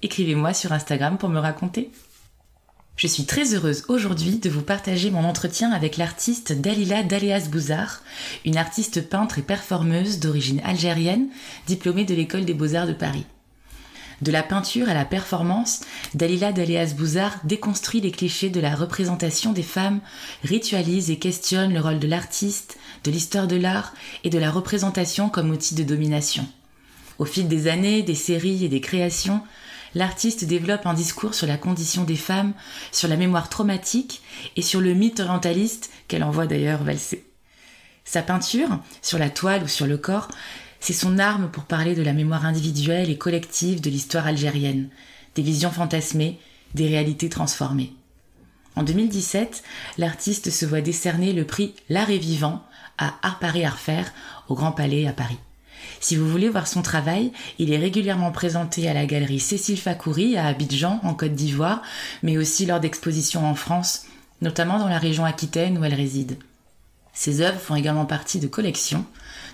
Écrivez-moi sur Instagram pour me raconter. Je suis très heureuse aujourd'hui de vous partager mon entretien avec l'artiste Dalila Daleas Bouzar, une artiste peintre et performeuse d'origine algérienne, diplômée de l'école des beaux-arts de Paris. De la peinture à la performance, Dalila Daleas Bouzar déconstruit les clichés de la représentation des femmes, ritualise et questionne le rôle de l'artiste, de l'histoire de l'art et de la représentation comme outil de domination. Au fil des années, des séries et des créations, l'artiste développe un discours sur la condition des femmes, sur la mémoire traumatique et sur le mythe orientaliste qu'elle envoie d'ailleurs valser. Sa peinture, sur la toile ou sur le corps, c'est son arme pour parler de la mémoire individuelle et collective de l'histoire algérienne, des visions fantasmées, des réalités transformées. En 2017, l'artiste se voit décerner le prix L'art est vivant à Art Paris au Grand Palais à Paris. Si vous voulez voir son travail, il est régulièrement présenté à la galerie Cécile Fakoury à Abidjan en Côte d'Ivoire, mais aussi lors d'expositions en France, notamment dans la région Aquitaine où elle réside. Ses œuvres font également partie de collections,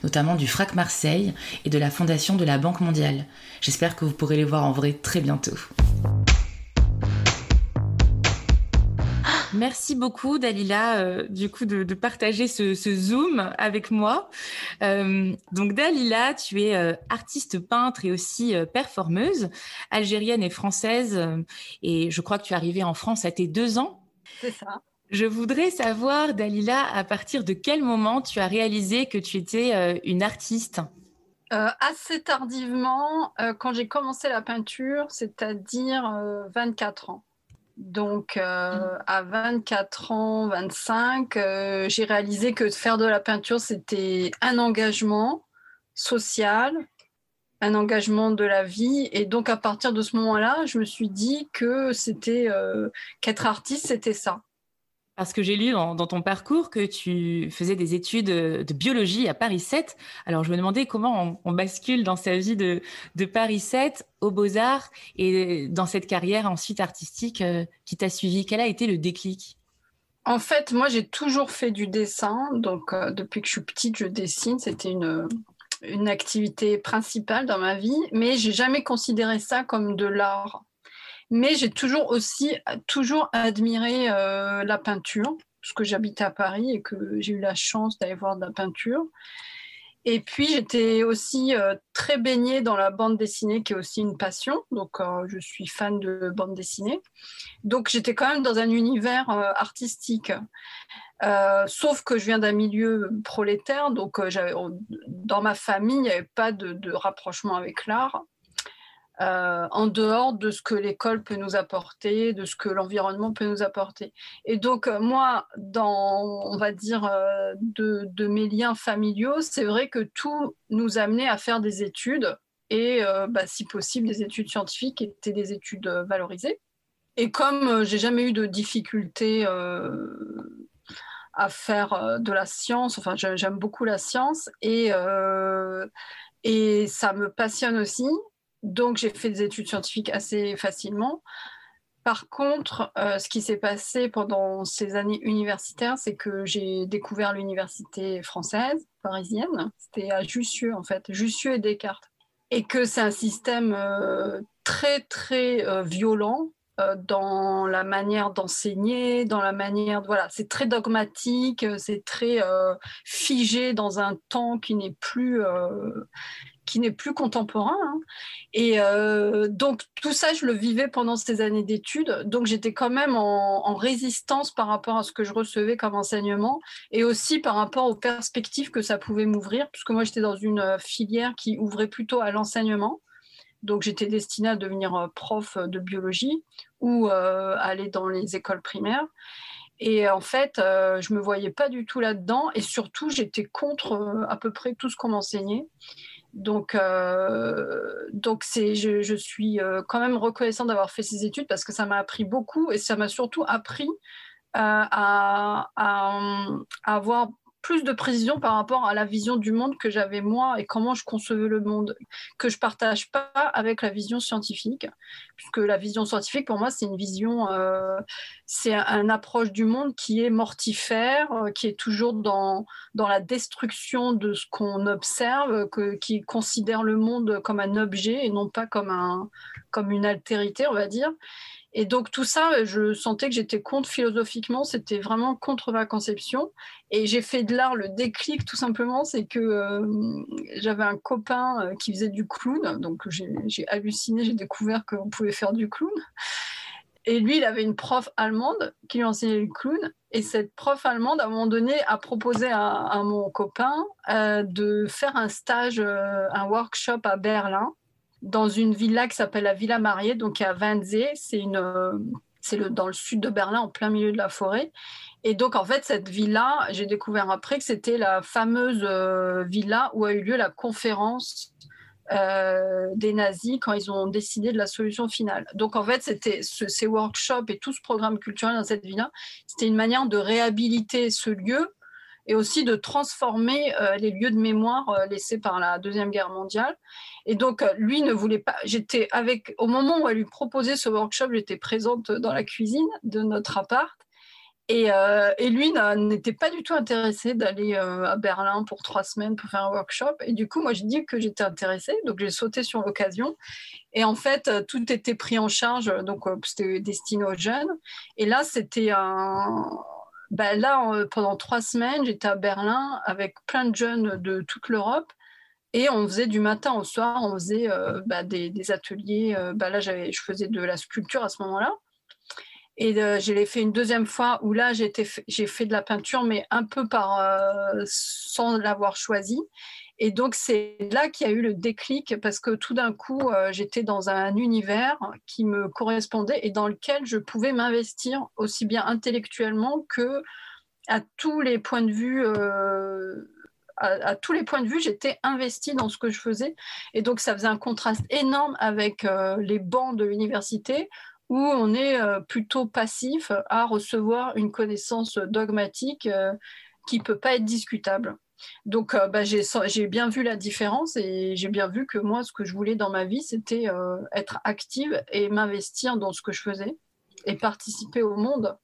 notamment du FRAC Marseille et de la Fondation de la Banque mondiale. J'espère que vous pourrez les voir en vrai très bientôt. Merci beaucoup, Dalila, euh, du coup, de, partager ce, Zoom avec moi. Euh, donc, Dalila, tu es euh, artiste peintre et aussi performeuse, algérienne et française. et je crois que tu es arrivée en France à tes deux ans. C'est ça. Je voudrais savoir, Dalila, à partir de quel moment tu as réalisé que tu étais une artiste? Euh, Assez tardivement, euh, quand j'ai commencé la peinture, c'est-à-dire 24 ans. Donc, à 24 ans, 25, j'ai réalisé que faire de la peinture, c'était un engagement social, un engagement de la vie. Et donc, à partir de ce moment-là, je me suis dit que c'était qu'être artiste, c'était ça. Parce que j'ai lu dans, ton parcours que tu faisais des études de biologie à Paris 7. Alors je me demandais comment on, bascule dans sa vie de, Paris 7 aux Beaux-Arts et dans cette carrière ensuite artistique euh, qui t'a suivi. Quel a été le déclic? En fait, moi j'ai toujours fait du dessin. Donc euh, depuis que je suis petite, je dessine. C'était une, une activité principale dans ma vie. Mais j'ai jamais considéré ça comme de l'art. Mais j'ai toujours aussi toujours admiré euh, la peinture, parce que j'habite à Paris et que j'ai eu la chance d'aller voir de la peinture. Et puis j'étais aussi euh, très baignée dans la bande dessinée, qui est aussi une passion. Donc euh, je suis fan de bande dessinée. Donc j'étais quand même dans un univers artistique. sauf que je viens d'un milieu prolétaire, donc dans ma famille, il n'y avait pas de rapprochement avec l'art. Euh, en dehors de ce que l'école peut nous apporter, de ce que l'environnement peut nous apporter. Et donc, euh, moi, dans, on va dire, euh, de, mes liens familiaux, c'est vrai que tout nous amenait à faire des études et, bah, si possible, des études scientifiques étaient des études valorisées. Et comme j'ai jamais eu de difficultés à faire de la science, enfin, j'aime beaucoup la science et, et ça me passionne aussi. Donc, j'ai fait des études scientifiques assez facilement. Par contre, euh, ce qui s'est passé pendant ces années universitaires, c'est que j'ai découvert l'université française, parisienne. C'était à Jussieu, en fait, Jussieu et Descartes. Et que c'est un système euh, très, très euh, violent dans la manière d'enseigner, dans la manière de... Voilà, c'est très dogmatique, c'est très figé dans un temps qui n'est plus qui n'est plus contemporain. Hein. Et euh, donc tout ça, je le vivais pendant ces années d'études. Donc j'étais quand même en, résistance par rapport à ce que je recevais comme enseignement et aussi par rapport aux perspectives que ça pouvait m'ouvrir, puisque moi j'étais dans une euh, filière qui ouvrait plutôt à l'enseignement. Donc j'étais destinée à devenir euh, prof de biologie ou aller dans les écoles primaires. Et en fait, je me voyais pas du tout là-dedans et surtout, j'étais contre à peu près tout ce qu'on m'enseignait. Donc, euh, donc c'est, je, suis euh, quand même reconnaissante d'avoir fait ces études parce que ça m'a appris beaucoup et ça m'a surtout appris à, à, avoir plus de précision par rapport à la vision du monde que j'avais moi et comment je concevais le monde, que je partage pas avec la vision scientifique, puisque la vision scientifique pour moi c'est une vision, euh, c'est une approche du monde qui est mortifère, euh, qui est toujours dans dans la destruction de ce qu'on observe, que, qui considère le monde comme un objet et non pas comme un comme une altérité, on va dire. Et donc tout ça, je sentais que j'étais contre philosophiquement, c'était vraiment contre ma conception. Et j'ai fait de l'art le déclic tout simplement, c'est que euh, j'avais un copain euh, qui faisait du clown, donc j'ai halluciné, j'ai découvert qu'on pouvait faire du clown. Et lui, il avait une prof allemande qui lui enseignait le clown. Et cette prof allemande, à un moment donné, a proposé à, mon copain euh, de faire un stage, un workshop à Berlin dans une villa qui s'appelle la Villa Mariée, donc à Wannsee. C'est une, euh, c'est le, dans le sud de Berlin, en plein milieu de la forêt. Et donc, en fait, cette villa, j'ai découvert après que c'était la fameuse euh, villa où a eu lieu la conférence euh, des nazis quand ils ont décidé de la solution finale. Donc, en fait, c'était ce, ces workshops et tout ce programme culturel dans cette villa, c'était une manière de réhabiliter ce lieu et aussi de transformer euh, les lieux de mémoire euh, laissés par la Deuxième Guerre mondiale. Et donc, euh, lui ne voulait pas. J'étais avec. Au moment où elle lui proposait ce workshop, j'étais présente dans la cuisine de notre appart. Et, et lui n'était pas du tout intéressé d'aller à Berlin pour trois semaines pour faire un workshop. Et du coup, moi, j'ai dit que j'étais intéressée. Donc, j'ai sauté sur l'occasion. Et en fait, tout était pris en charge. Donc, c'était destiné aux jeunes. Et là, c'était un ben là, pendant trois semaines, j'étais à Berlin avec plein de jeunes de toute l'Europe. Et on faisait du matin au soir, on faisait euh, bah, des, ateliers. Euh, bah, là, je faisais de la sculpture à ce moment-là. Et euh, je l'ai fait une deuxième fois où là, j'ai fait de la peinture, mais un peu par, euh, sans l'avoir choisi. Et donc, c'est là qu'il y a eu le déclic parce que tout d'un coup, euh, j'étais dans un univers qui me correspondait et dans lequel je pouvais m'investir aussi bien intellectuellement que à tous les points de vue. Euh, à, tous les points de vue, j'étais investie dans ce que je faisais. Et donc, ça faisait un contraste énorme avec euh, les bancs de l'université où on est plutôt passif à recevoir une connaissance dogmatique qui peut pas être discutable. Donc, euh, bah, j'ai bien vu la différence et j'ai bien vu que moi, ce que je voulais dans ma vie, c'était euh, être active et m'investir dans ce que je faisais et participer au monde.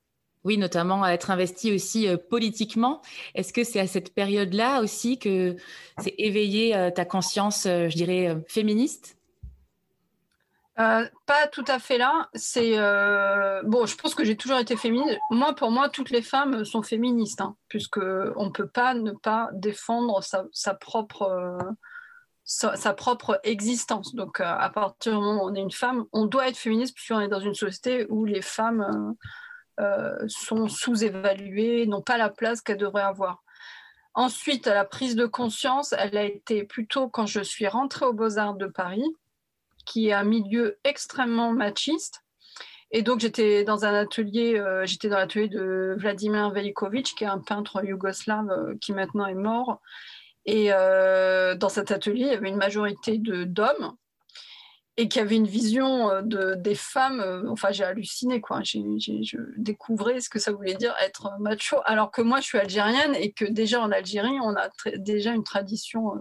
Oui, notamment à être investi aussi euh, politiquement. Est-ce que c'est à cette période-là aussi que c'est éveillé ta conscience, je dirais, féministe? Euh, pas tout à fait là. C'est euh, bon. Je pense que j'ai toujours été féministe. Moi, pour moi, toutes les femmes sont féministes, hein, puisque on peut pas ne pas défendre sa, propre euh, sa, propre existence. Donc, à partir du moment où on est une femme, on doit être féministe puisqu'on est dans une société où les femmes sont sous-évaluées, n'ont pas la place qu'elles devraient avoir. Ensuite, la prise de conscience, elle a été plutôt quand je suis rentrée aux Beaux-Arts de Paris qui est un milieu extrêmement machiste. Et donc j'étais dans un atelier, euh, j'étais dans l'atelier de Vladimir Velikovic, qui est un peintre yougoslave euh, qui maintenant est mort. Et euh, dans cet atelier, il y avait une majorité d'hommes et qui avaient une vision de, des femmes. Enfin, j'ai halluciné, quoi. J'ai, je découvrais ce que ça voulait dire être macho, alors que moi, je suis algérienne et que déjà en Algérie, on a déjà une tradition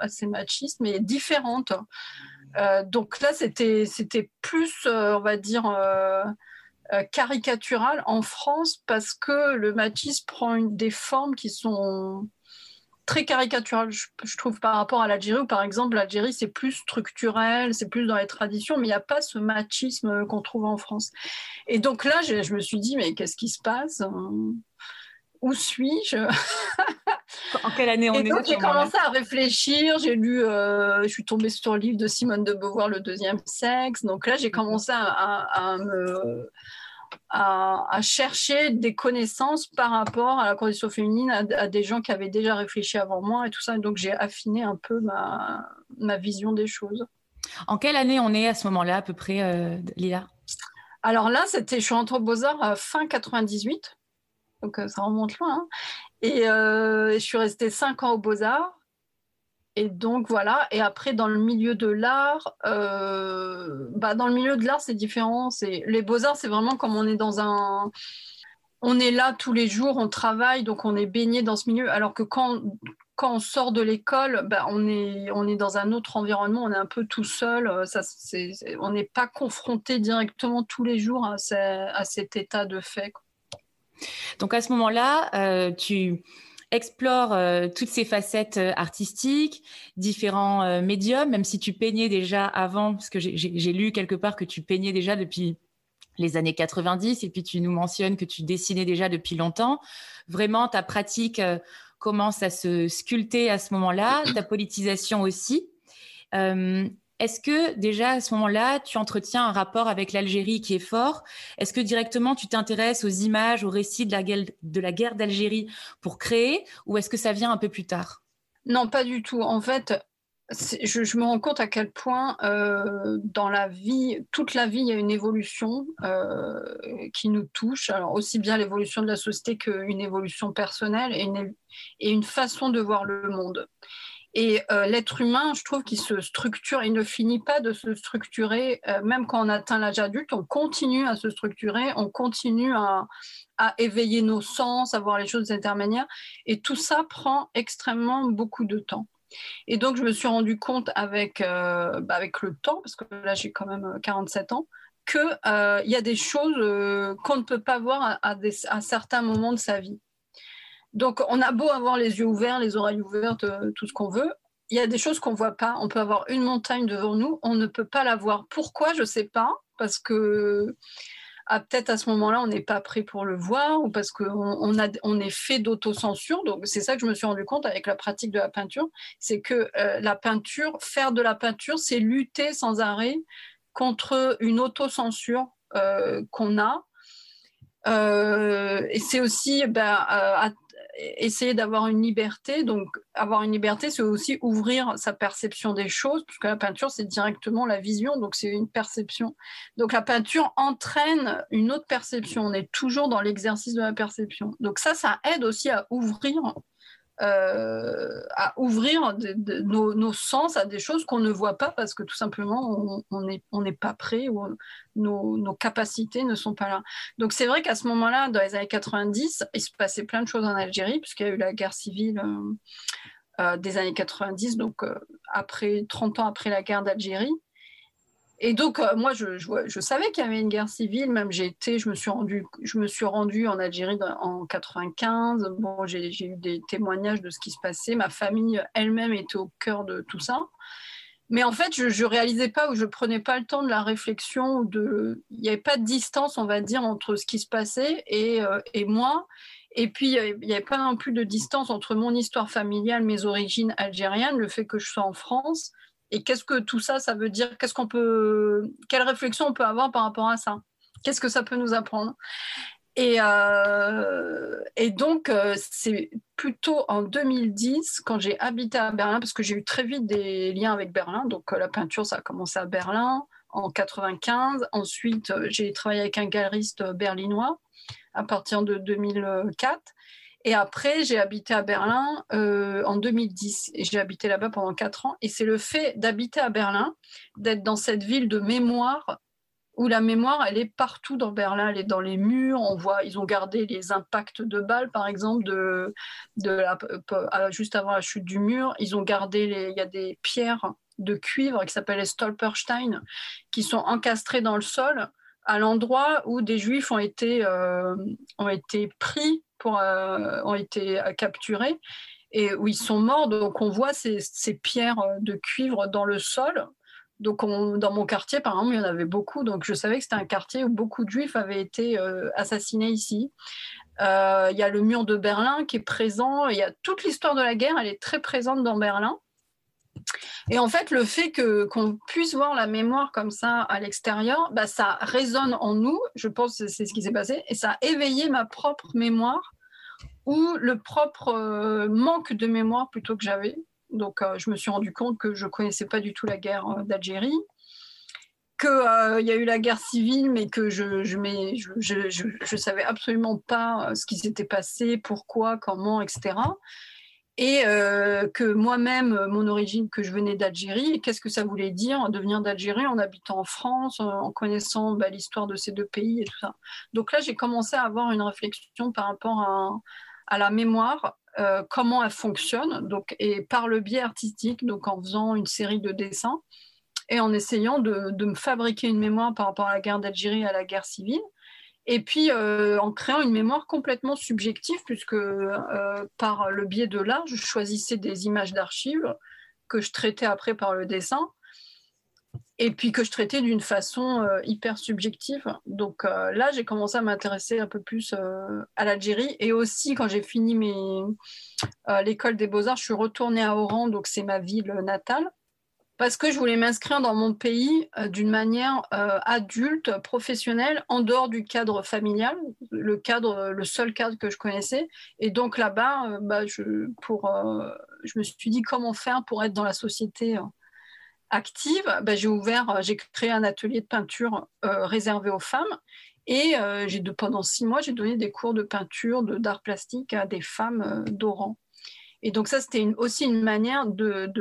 assez machiste, mais différente. Euh, donc là, c'était plus, euh, on va dire, euh, caricatural en France parce que le machisme prend des formes qui sont très caricaturales, je, trouve, par rapport à l'Algérie, où par exemple, l'Algérie, c'est plus structurel, c'est plus dans les traditions, mais il n'y a pas ce machisme qu'on trouve en France. Et donc là, je me suis dit, mais qu'est-ce qui se passe? Où suis-je? En quelle année on et est donc j'ai commencé à réfléchir, j'ai lu, euh, je suis tombée sur le livre de Simone de Beauvoir, Le deuxième sexe. Donc là, j'ai commencé à, à, à me, à, à, chercher des connaissances par rapport à la condition féminine, à, à, des gens qui avaient déjà réfléchi avant moi et tout ça. Donc j'ai affiné un peu ma, ma vision des choses. En quelle année on est à ce moment-là, à peu près, euh, Lila? Alors là, c'était, je suis rentrée au Beaux-Arts à fin 98 donc euh, ça remonte loin. Hein. Et euh, je suis restée cinq ans aux Beaux-Arts. Et donc voilà. Et après, dans le milieu de l'art, euh, bah, dans le milieu de l'art, c'est différent. C'est les beaux arts, c'est vraiment comme on est dans un, on est là tous les jours, on travaille, donc on est baigné dans ce milieu. Alors que quand quand on sort de l'école, bah, on, est, on est dans un autre environnement, on est un peu tout seul. Euh, ça, on n'est pas confronté directement tous les jours à cet état de fait. Donc à ce moment-là, euh, tu explores euh, toutes ces facettes artistiques, différents médiums, même si tu peignais déjà avant, parce que j'ai lu quelque part que tu peignais déjà depuis les années 90, et puis tu nous mentionnes que tu dessinais déjà depuis longtemps. Vraiment, ta pratique commence à se sculpter à ce moment-là, ta politisation aussi. Est-ce que déjà à ce moment-là, tu entretiens un rapport avec l'Algérie qui est fort? Est-ce que directement tu t'intéresses aux images, aux récits de la guerre, d'Algérie pour créer, ou est-ce que ça vient un peu plus tard? Non, pas du tout. En fait, je, me rends compte à quel point euh, dans la vie, toute la vie, il y a une évolution euh, qui nous touche. Alors aussi bien l'évolution de la société qu'une évolution personnelle et une façon de voir le monde. Et euh, l'être humain, je trouve qu'il se structure, il ne finit pas de se structurer, euh, même quand on atteint l'âge adulte, on continue à se structurer, on continue à, éveiller nos sens, à voir les choses intermédiaires, et tout ça prend extrêmement beaucoup de temps. Et donc, je me suis rendu compte avec, euh, bah, avec le temps, parce que là, j'ai quand même 47 ans, qu'il y a des choses qu'on ne peut pas voir à certains moments de sa vie. Donc, on a beau avoir les yeux ouverts, les oreilles ouvertes, euh, tout ce qu'on veut. Il y a des choses qu'on ne voit pas. On peut avoir une montagne devant nous, on ne peut pas la voir. Pourquoi? Je ne sais pas. Parce que ah, peut-être à ce moment-là, on n'est pas prêt pour le voir ou parce qu'on on, est fait d'autocensure. Donc, c'est ça que je me suis rendu compte avec la pratique de la peinture. C'est que euh, la peinture, faire de la peinture, c'est lutter sans arrêt contre une autocensure euh, qu'on a. et c'est aussi ben, essayer d'avoir une liberté. Donc, avoir une liberté, c'est aussi ouvrir sa perception des choses, puisque la peinture, c'est directement la vision, donc c'est une perception. Donc, la peinture entraîne une autre perception. On est toujours dans l'exercice de la perception. Donc, ça, ça aide aussi à ouvrir euh, à ouvrir nos, sens à des choses qu'on ne voit pas parce que tout simplement on n'est pas prêt ou nos, capacités ne sont pas là. Donc c'est vrai qu'à ce moment-là, dans les années 90, il se passait plein de choses en Algérie puisqu'il y a eu la guerre civile euh, euh, des années 90, donc après 30 ans après la guerre d'Algérie. Et donc, euh, moi, je, savais qu'il y avait une guerre civile. Même j'ai été, je me suis rendue, je me suis rendue en Algérie en 95. Bon, j'ai eu des témoignages de ce qui se passait. Ma famille elle-même était au cœur de tout ça. Mais en fait, je ne réalisais pas ou je prenais pas le temps de la réflexion. Il n'y avait pas de distance, on va dire, entre ce qui se passait et, euh, et moi. Et puis, il n'y avait pas non plus de distance entre mon histoire familiale, mes origines algériennes, le fait que je sois en France et qu'est-ce que tout ça, ça veut dire? Qu'est-ce qu'on peut, quelle réflexion on peut avoir par rapport à ça? Qu'est-ce que ça peut nous apprendre? Et, euh, donc, euh, c'est plutôt en 2010, quand j'ai habité à Berlin, parce que j'ai eu très vite des liens avec Berlin. Donc, euh, la peinture, ça a commencé à Berlin en 95. Ensuite, j'ai travaillé avec un galeriste berlinois à partir de 2004. Et après, j'ai habité à Berlin euh, en 2010 et j'ai habité là-bas pendant quatre ans. Et c'est le fait d'habiter à Berlin, d'être dans cette ville de mémoire où la mémoire, elle est partout dans Berlin, elle est dans les murs. On voit, ils ont gardé les impacts de balles, par exemple, de, euh, juste avant la chute du mur. Ils ont gardé, les, il y a des pierres de cuivre qui s'appellent les Stolperstein, qui sont encastrées dans le sol à l'endroit où des juifs ont été, euh, ont été pris euh, ont été euh, capturés et où ils sont morts. Donc on voit ces, ces pierres euh, de cuivre dans le sol. Donc dans mon quartier, par exemple, il y en avait beaucoup. Donc je savais que c'était un quartier où beaucoup de juifs avaient été assassinés ici. Il y a le mur de Berlin qui est présent. Il y a toute l'histoire de la guerre, elle est très présente dans Berlin. Et en fait, le fait que qu'on puisse voir la mémoire comme ça à l'extérieur, bah, ça résonne en nous. Je pense que c'est ce qui s'est passé, et ça a éveillé ma propre mémoire ou le propre euh, manque de mémoire plutôt que j'avais. Donc, euh, je me suis rendu compte que je connaissais pas du tout la guerre euh, d'Algérie, qu'il y a eu la guerre civile, mais que je je, je, je, je savais absolument pas ce qui s'était passé, pourquoi, comment, etc. et euh, que moi-même, mon origine, que je venais d'Algérie, qu'est-ce que ça voulait dire de venir d'Algérie en habitant en France, en connaissant bah, l'histoire de ces deux pays et tout ça. Donc là, j'ai commencé à avoir une réflexion par rapport à, la mémoire, euh, comment elle fonctionne, donc, et par le biais artistique, donc en faisant une série de dessins et en essayant de, de me fabriquer une mémoire par rapport à la guerre d'Algérie et à la guerre civile et puis euh, en créant une mémoire complètement subjective, puisque euh, par le biais de l'art, je choisissais des images d'archives que je traitais après par le dessin, et puis que je traitais d'une façon euh, hyper subjective. Donc là, j'ai commencé à m'intéresser un peu plus à l'Algérie, et aussi quand j'ai fini l'école des beaux-arts, je suis retournée à Oran, donc c'est ma ville natale parce que je voulais m'inscrire dans mon pays euh, d'une manière euh, adulte, professionnelle, en dehors du cadre familial, le cadre, le seul cadre que je connaissais. Et donc là-bas, euh, bah, je, pour, je me suis dit comment faire pour être dans la société active? Bah, j'ai ouvert, j'ai créé un atelier de peinture réservé aux femmes. Et j'ai pendant six mois, j'ai donné des cours de peinture, d'art plastique à des femmes d'Oran. Et donc ça, c'était aussi une manière de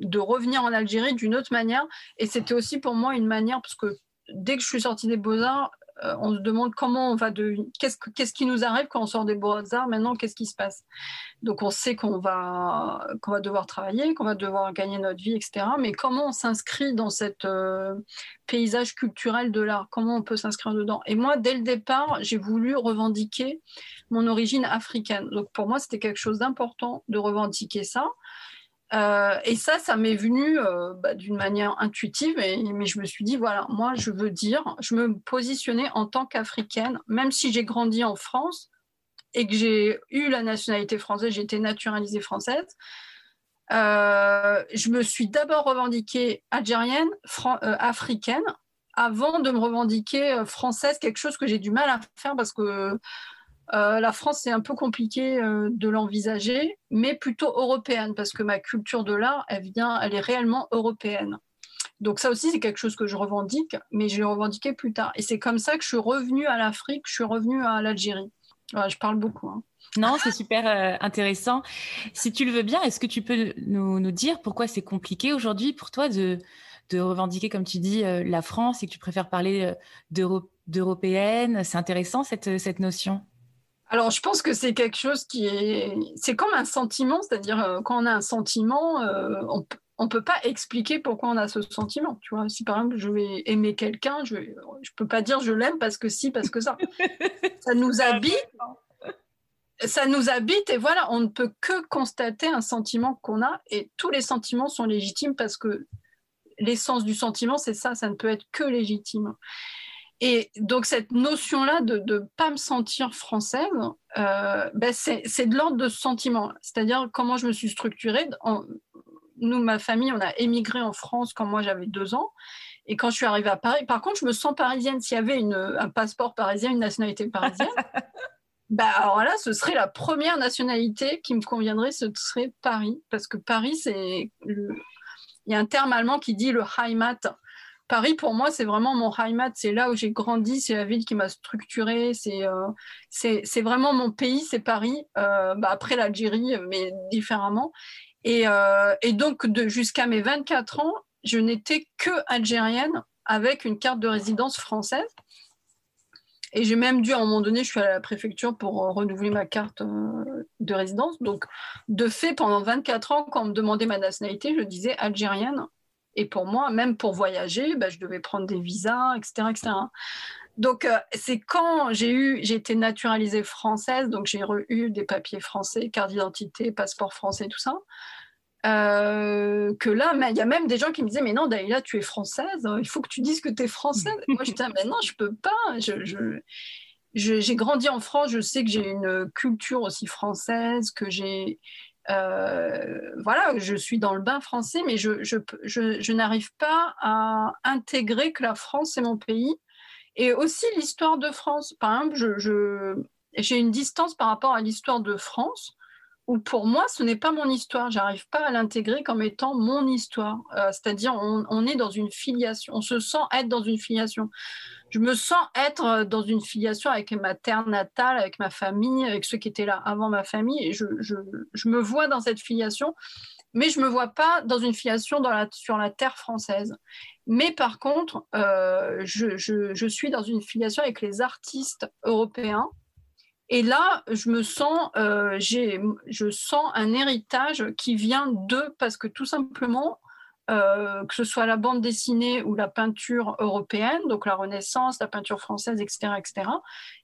de revenir en Algérie d'une autre manière. Et c'était aussi pour moi une manière, parce que dès que je suis sortie des beaux-arts, euh, on se demande comment on va de qu'est-ce, qui nous arrive quand on sort des beaux-arts maintenant qu'est-ce qui se passe. Donc on sait qu'on va va devoir travailler qu'on va devoir gagner notre vie etc mais comment on s'inscrit dans cet euh, paysage culturel de l'art? Comment on peut s'inscrire dedans? Et moi dès le départ j'ai voulu revendiquer mon origine africaine. Donc pour moi c'était quelque chose d'important de revendiquer ça euh, et ça, ça m'est venu euh, bah, d'une manière intuitive, mais je me suis dit, voilà, moi, je veux dire, je me positionnais en tant qu'africaine, même si j'ai grandi en France et que j'ai eu la nationalité française, j'ai été naturalisée française. Euh, je me suis d'abord revendiquée algérienne, africaine, avant de me revendiquer française, quelque chose que j'ai du mal à faire parce que euh, la France, c'est un peu compliqué euh, de l'envisager, mais plutôt européenne, parce que ma culture de l'art, elle vient, elle est réellement européenne. Donc ça aussi, c'est quelque chose que je revendique, mais je l'ai revendiqué plus tard. Et c'est comme ça que je suis revenue à l'Afrique, je suis revenue à l'Algérie. je parle beaucoup. Hein. Non, c'est super euh, intéressant. Si tu le veux bien, est-ce que tu peux nous, dire pourquoi c'est compliqué aujourd'hui pour toi de, revendiquer, comme tu dis, la France et que tu préfères parler d'européenne? C'est intéressant cette notion alors, je pense que c'est quelque chose qui est. C'est comme un sentiment, c'est-à-dire euh, quand on a un sentiment, euh, on ne peut pas expliquer pourquoi on a ce sentiment. Tu vois, si par exemple je vais aimer quelqu'un, je ne peux pas dire je l'aime parce que si, parce que ça. ça nous habite. Ça nous habite et voilà, on ne peut que constater un sentiment qu'on a et tous les sentiments sont légitimes parce que l'essence du sentiment, c'est ça, ça ne peut être que légitime. Et donc cette notion-là de ne pas me sentir française, euh, ben c'est de l'ordre de ce sentiment. C'est-à-dire comment je me suis structurée. nous, ma famille, on a émigré en France quand moi j'avais deux ans. Et quand je suis arrivée à Paris, par contre, je me sens parisienne. S'il y avait une, un passeport parisien, une nationalité parisienne, bah alors là, ce serait la première nationalité qui me conviendrait, ce serait Paris. Parce que Paris, c'est. Il y a un terme allemand qui dit le Heimat. Paris, pour moi, c'est vraiment mon Heimat. C'est là où j'ai grandi. C'est la ville qui m'a structurée. C'est euh, vraiment mon pays. C'est Paris. Euh, bah, après l'Algérie, mais différemment. Et, euh, et donc, jusqu'à mes 24 ans, je n'étais que algérienne avec une carte de résidence française. Et j'ai même dû, à un moment donné, je suis à la préfecture pour renouveler ma carte de résidence. Donc, de fait, pendant 24 ans, quand on me demandait ma nationalité, je disais algérienne et pour moi, même pour voyager, bah, je devais prendre des visas, etc. etc. Donc, euh, c'est quand j'ai eu, j'ai été naturalisée française, donc j'ai eu des papiers français, carte d'identité, passeport français, tout ça, euh, que là, il y a même des gens qui me disaient, mais non, Daïla, tu es française, il faut que tu dises que tu es française. moi, je disais, mais non, je peux pas. Je, je, j'ai grandi en France, je sais que j'ai une culture aussi française, que j'ai euh, voilà, je suis dans le bain français, mais je, je, je, n'arrive pas à intégrer que la France est mon pays. Et aussi l'histoire de France. Par exemple, j'ai une distance par rapport à l'histoire de France, où pour moi, ce n'est pas mon histoire. J'arrive pas à l'intégrer comme étant mon histoire. Euh, c'est-à-dire, on, est dans une filiation. On se sent être dans une filiation. je me sens être dans une filiation avec ma terre natale, avec ma famille, avec ceux qui étaient là avant ma famille. Je, me vois dans cette filiation, mais je me vois pas dans une filiation sur la terre française. Mais par contre, euh, je, suis dans une filiation avec les artistes européens. Et là, je me sens, euh, sens un héritage qui vient d'eux parce que tout simplement, euh, que ce soit la bande dessinée ou la peinture européenne, donc la Renaissance, la peinture française, etc., etc.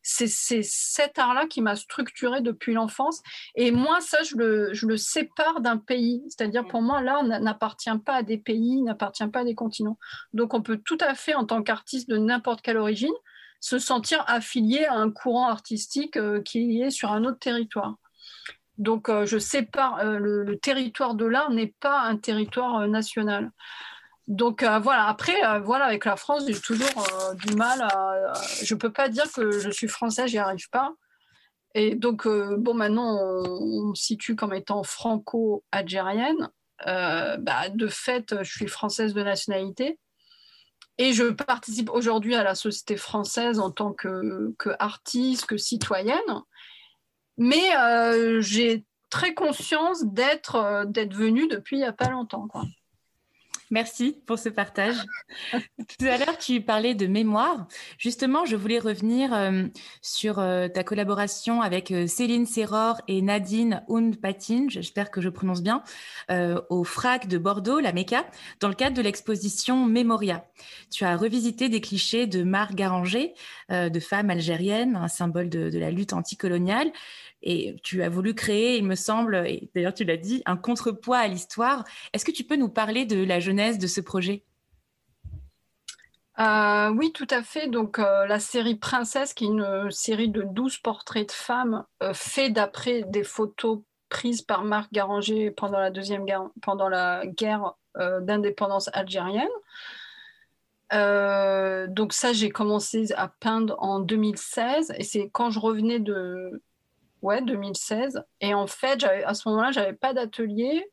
C'est cet art-là qui m'a structuré depuis l'enfance. Et moi, ça, je le, je le sépare d'un pays. C'est-à-dire, pour moi, l'art n'appartient pas à des pays, n'appartient pas à des continents. Donc, on peut tout à fait, en tant qu'artiste de n'importe quelle origine, se sentir affilié à un courant artistique euh, qui est sur un autre territoire. Donc, euh, je sépare euh, le, territoire de l'art n'est pas un territoire national. Donc voilà. Après, voilà, avec la France, j'ai toujours du mal. À, je peux pas dire que je suis française, j'y arrive pas. Et donc bon, maintenant, on, me situe comme étant franco-algérienne. Bah, de fait, je suis française de nationalité. Et je participe aujourd'hui à la société française en tant que, que artiste, citoyenne. Mais euh, j'ai très conscience d'être euh, venue depuis il n'y a pas longtemps. Merci pour ce partage. Tout à l'heure, tu parlais de mémoire. Justement, je voulais revenir euh, sur ta collaboration avec Céline Serror et Nadine Hounpatin, j'espère que je prononce bien, au FRAC de Bordeaux, la MECA, dans le cadre de l'exposition Memoria. Tu as revisité des clichés de Marc Garanger, de femme algérienne, un symbole de la lutte anticoloniale. Et tu as voulu créer, il me semble, et d'ailleurs tu l'as dit, un contrepoids à l'histoire. Est-ce que tu peux nous parler de la genèse de ce projet? Euh, oui, tout à fait. Donc, euh, la série Princesse, qui est une série de 12 portraits de femmes euh, faits d'après des photos prises par Marc Garanger pendant la deuxième guerre, pendant la guerre d'indépendance algérienne. donc ça, j'ai commencé à peindre en 2016 et c'est quand je revenais de, ouais, 2016. Et en fait, à ce moment-là, j'avais pas d'atelier.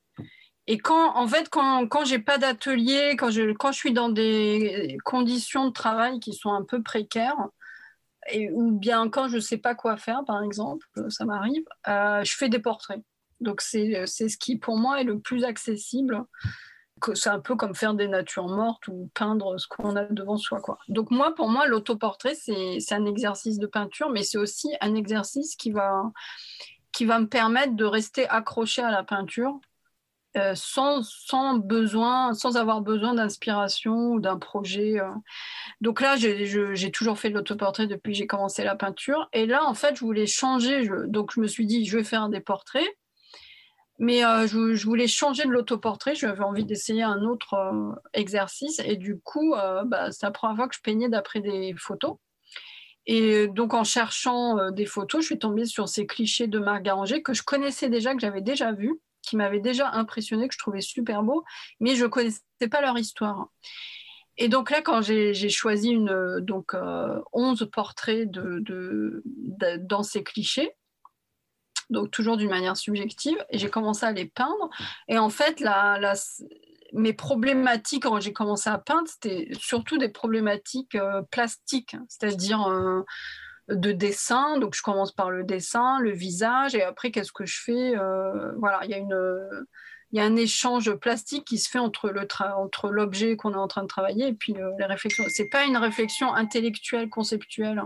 Et quand, en fait, quand, quand j'ai pas d'atelier, quand je, quand je suis dans des conditions de travail qui sont un peu précaires, et, ou bien quand je sais pas quoi faire, par exemple, ça m'arrive, euh, je fais des portraits. Donc c'est ce qui, pour moi, est le plus accessible c'est un peu comme faire des natures mortes ou peindre ce qu'on a devant soi. Quoi. Donc moi, pour moi, l'autoportrait, c'est, un exercice de peinture, mais c'est aussi un exercice qui va, qui va me permettre de rester accroché à la peinture euh, sans, sans, besoin, sans avoir besoin d'inspiration ou d'un projet. Euh. Donc là, j'ai, toujours fait de l'autoportrait depuis que j'ai commencé la peinture. Et là, en fait, je voulais changer. donc je me suis dit, je vais faire des portraits. Mais euh, je, voulais changer de l'autoportrait, j'avais envie d'essayer un autre euh, exercice. Et du coup, euh, bah, c'est la première fois que je peignais d'après des photos. Et donc, en cherchant des photos, je suis tombée sur ces clichés de Marc Garanger que je connaissais déjà, que j'avais déjà vus, qui m'avaient déjà impressionné, que je trouvais super beaux, mais je ne connaissais pas leur histoire. Et donc là, quand j'ai choisi une, donc, 11 portraits de, dans ces clichés, donc toujours d'une manière subjective, et j'ai commencé à les peindre. Et en fait, la, mes problématiques quand j'ai commencé à peindre, c'était surtout des problématiques euh, plastiques, c'est-à-dire euh, de dessin. Donc je commence par le dessin, le visage, et après qu'est-ce que je fais euh, Voilà, il y a une il y a un échange plastique qui se fait entre le entre l'objet qu'on est en train de travailler et puis les réflexions. C'est pas une réflexion intellectuelle, conceptuelle.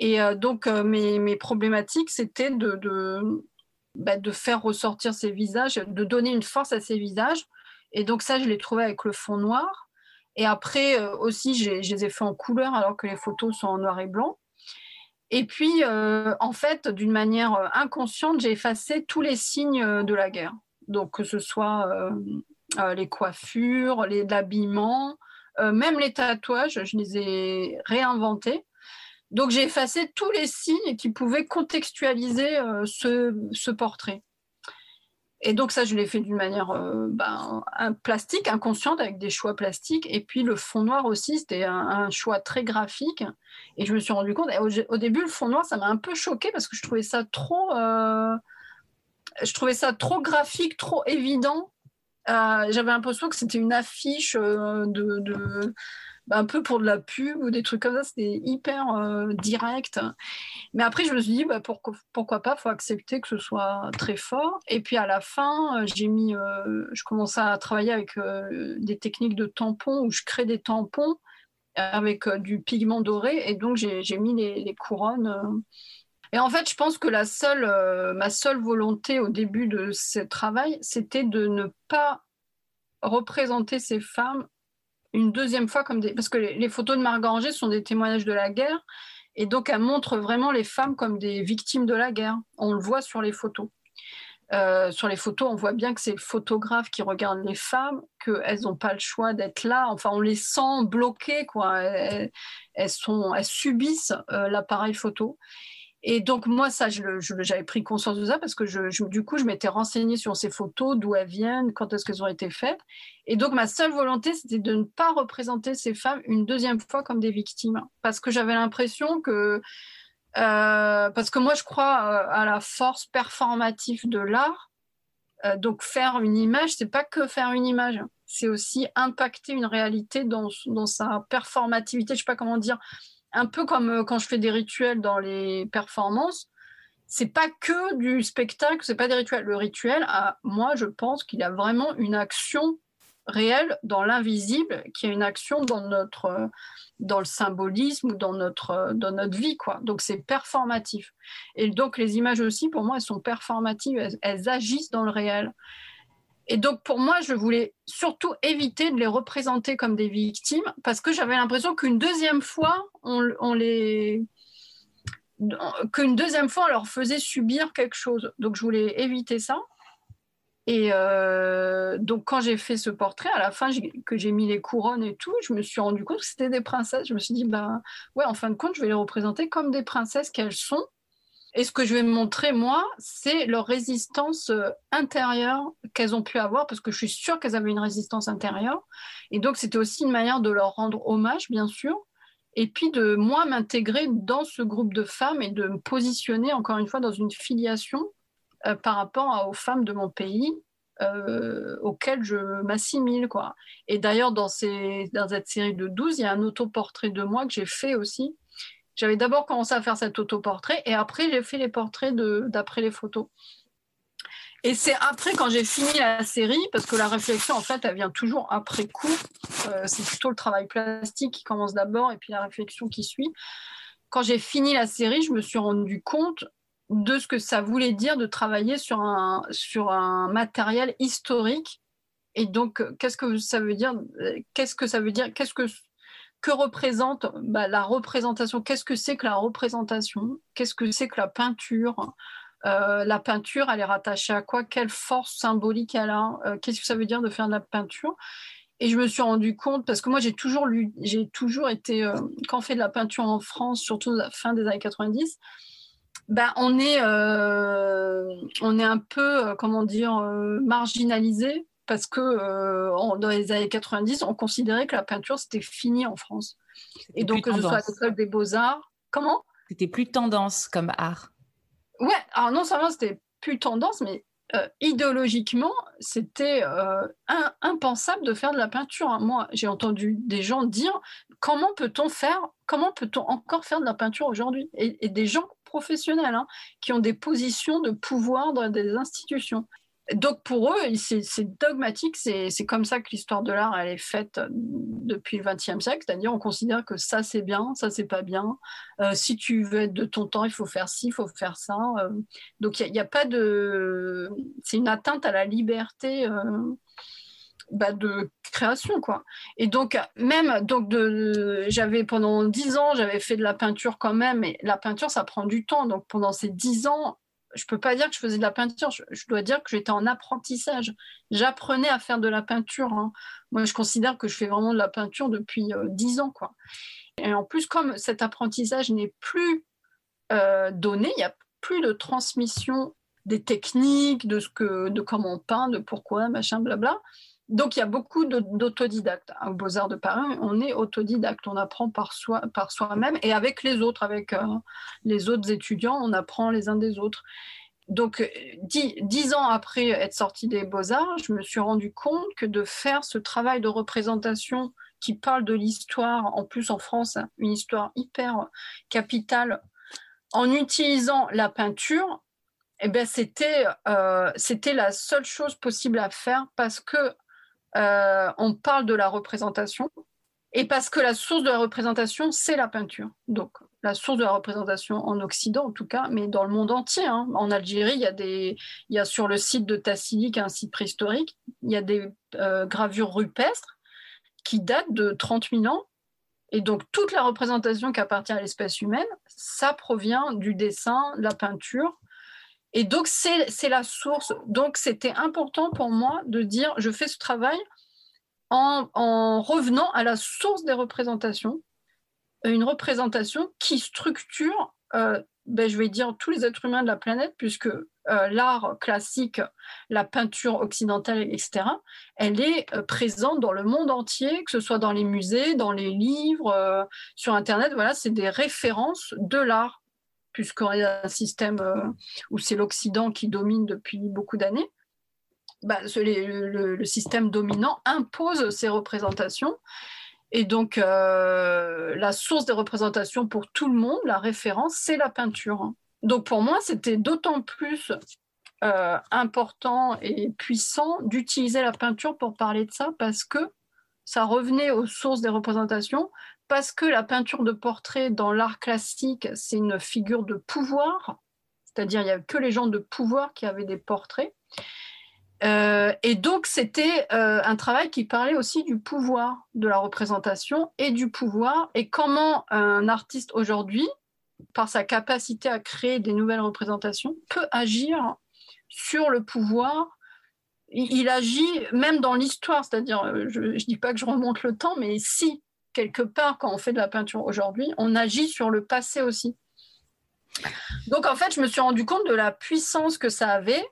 Et euh, donc, euh, mes, problématiques, c'était de, bah, de, faire ressortir ces visages, de donner une force à ces visages. Et donc, ça, je l'ai trouvé avec le fond noir. Et après, euh, aussi, je les ai fait en couleur alors que les photos sont en noir et blanc. Et puis, en fait, d'une manière inconsciente, j'ai effacé tous les signes de la guerre. Donc, que ce soit les coiffures, l'habillement, même les tatouages, je les ai réinventés donc j'ai effacé tous les signes qui pouvaient contextualiser euh, ce, portrait. Et donc ça, je l'ai fait d'une manière euh, ben, plastique, inconsciente, avec des choix plastiques. Et puis le fond noir aussi, c'était un, choix très graphique. Et je me suis rendu compte, au, début, le fond noir, ça m'a un peu choqué parce que je trouvais ça trop, euh, je trouvais ça trop graphique, trop évident. J'avais l'impression que c'était une affiche de un peu pour de la pub ou des trucs comme ça. C'était hyper euh, direct. Mais après, je me suis dit, bah, pourquoi, pourquoi pas, faut accepter que ce soit très fort. Et puis à la fin, j'ai mis, je commençais à travailler avec des techniques de tampons où je crée des tampons avec du pigment doré. Et donc, j'ai mis les, les couronnes et en fait, je pense que la seule, euh, ma seule volonté au début de ce travail, c'était de ne pas représenter ces femmes une deuxième fois. Parce que les, photos de Margot sont des témoignages de la guerre, et donc elles montrent vraiment les femmes comme des victimes de la guerre. On le voit sur les photos. Euh, sur les photos, on voit bien que c'est le photographe qui regarde les femmes, qu'elles n'ont pas le choix d'être là. Enfin, on les sent bloquées, quoi. Elles, sont, elles subissent euh, l'appareil photo. Et donc, moi, ça, j'avais pris conscience de ça parce que du coup, je m'étais renseignée sur ces photos, d'où elles viennent, quand est-ce qu'elles ont été faites. Et donc, ma seule volonté, c'était de ne pas représenter ces femmes une deuxième fois comme des victimes. Parce que j'avais l'impression que. Euh, parce que moi, je crois euh, à la force performative de l'art. Euh, donc, faire une image, c'est pas que faire une image, c'est aussi impacter une réalité dans, dans sa performativité. Je sais pas comment dire un peu comme euh, quand je fais des rituels dans les performances, c'est pas que du spectacle, c'est pas des rituels. Le rituel, moi, je pense qu'il y a vraiment une action réelle dans l'invisible, qui a une action dans notre dans le symbolisme ou dans notre dans notre vie quoi. Donc c'est performatif. Et donc les images aussi pour moi elles sont performatives, elles agissent dans le réel. Et donc, pour moi, je voulais surtout éviter de les représenter comme des victimes parce que j'avais l'impression qu'une deuxième fois, on, qu'une deuxième fois, on leur faisait subir quelque chose. Donc, je voulais éviter ça. Et euh, donc, quand j'ai fait ce portrait, à la fin, que j'ai mis les couronnes et tout, je me suis rendu compte que c'était des princesses. Je me suis dit, ben ouais, en fin de compte, je vais les représenter comme des princesses qu'elles sont et ce que je vais montrer, moi, c'est leur résistance euh, intérieure qu'elles ont pu avoir, parce que je suis sûre qu'elles avaient une résistance intérieure. Et donc, c'était aussi une manière de leur rendre hommage, bien sûr, et puis de moi m'intégrer dans ce groupe de femmes et de me positionner, encore une fois, dans une filiation euh, par rapport aux femmes de mon pays. Euh, auxquelles je m'assimile quoi. Et d'ailleurs dans, dans cette série de 12, il y a un autoportrait de moi que j'ai fait aussi j'avais d'abord commencé à faire cet autoportrait et après j'ai fait les portraits d'après les photos. Et c'est après, quand j'ai fini la série, parce que la réflexion, en fait, elle vient toujours après coup. Euh, c'est plutôt le travail plastique qui commence d'abord et puis la réflexion qui suit. Quand j'ai fini la série, je me suis rendu compte de ce que ça voulait dire de travailler sur un, sur un matériel historique. Et donc, qu'est-ce que ça veut dire Qu'est-ce que ça veut dire Qu'est-ce que que représente bah, la représentation? Qu'est-ce que c'est que la représentation? Qu'est-ce que c'est que la peinture? Euh, La peinture, elle est rattachée à quoi? Quelle force symbolique elle a? Euh, Qu'est-ce que ça veut dire de faire de la peinture? Et je me suis rendu compte, parce que moi j'ai toujours lu, j'ai toujours été, euh, quand on fait de la peinture en France, surtout à la fin des années 90, ben, on, est, on est un peu, comment dire, marginalisé parce que euh, dans les années 90, on considérait que la peinture c'était fini en France. Et donc que ce soit à l'école des beaux-arts, comment? C'était plus tendance comme art. Ouais, alors non seulement c'était plus tendance, mais euh, idéologiquement, c'était euh, impensable de faire de la peinture. Moi, j'ai entendu des gens dire comment peut-on faire, comment peut-on encore faire de la peinture aujourd'hui? Et, des gens professionnels hein, qui ont des positions de pouvoir dans des institutions donc pour eux, c'est dogmatique, c'est comme ça que l'histoire de l'art elle est faite euh, depuis le XXe siècle, c'est-à-dire on considère que ça c'est bien, ça c'est pas bien. Euh, si tu veux être de ton temps, il faut faire ci, il faut faire ça. Euh. donc il n'y a, pas de, c'est une atteinte à la liberté. Bah, de création quoi et donc même donc j'avais pendant dix ans j'avais fait de la peinture quand même et la peinture ça prend du temps donc pendant ces dix ans je peux pas dire que je faisais de la peinture, je, dois dire que j'étais en apprentissage. J'apprenais à faire de la peinture. Hein. Moi, je considère que je fais vraiment de la peinture depuis euh, dix ans. Quoi. Et en plus, comme cet apprentissage n'est plus euh, donné, il n'y a plus de transmission des techniques, de, ce que, de comment on peint, de pourquoi, machin, blabla. Donc, il y a beaucoup d'autodidactes. Au Beaux-Arts de Paris, on est autodidacte. On apprend par, soi, par soi-même et avec les autres, avec euh, les autres étudiants, on apprend les uns des autres. donc, dix, ans après être sortie des beaux-arts, je me suis rendu compte que de faire ce travail de représentation qui parle de l'histoire, en plus en France, une histoire hyper capitale, en utilisant la peinture, eh ben, euh, c'était la seule chose possible à faire parce que euh, on parle de la représentation et parce que la source de la représentation, c'est la peinture. Donc, la source de la représentation en Occident, en tout cas, mais dans le monde entier. Hein. En Algérie, il y, a sur le site de Tassili, qui est un site préhistorique, il y a des euh, gravures rupestres qui datent de 30 000 ans. Et donc, toute la représentation qui appartient à l'espèce humaine, ça provient du dessin, de la peinture. Et donc, c'est la source. Donc, c'était important pour moi de dire, je fais ce travail en, en revenant à la source des représentations une représentation qui structure, euh, ben, je vais dire, tous les êtres humains de la planète, puisque euh, l'art classique, la peinture occidentale, etc., elle est euh, présente dans le monde entier, que ce soit dans les musées, dans les livres, sur Internet. Voilà, c'est des références de l'art, puisqu'on est un système où c'est l'Occident qui domine depuis beaucoup d'années. Bah, le, système dominant impose ces représentations et donc, euh, la source des représentations pour tout le monde, la référence, c'est la peinture. Donc, pour moi, c'était d'autant plus euh, important et puissant d'utiliser la peinture pour parler de ça parce que ça revenait aux sources des représentations, parce que la peinture de portrait dans l'art classique, c'est une figure de pouvoir, c'est-à-dire il n'y a que les gens de pouvoir qui avaient des portraits. Euh, et donc, c'était euh, un travail qui parlait aussi du pouvoir de la représentation et du pouvoir, et comment un artiste aujourd'hui, par sa capacité à créer des nouvelles représentations, peut agir sur le pouvoir. Il, agit même dans l'histoire, c'est-à-dire, euh, je ne dis pas que je remonte le temps, mais si, quelque part, quand on fait de la peinture aujourd'hui, on agit sur le passé aussi. Donc, en fait, je me suis rendu compte de la puissance que ça avait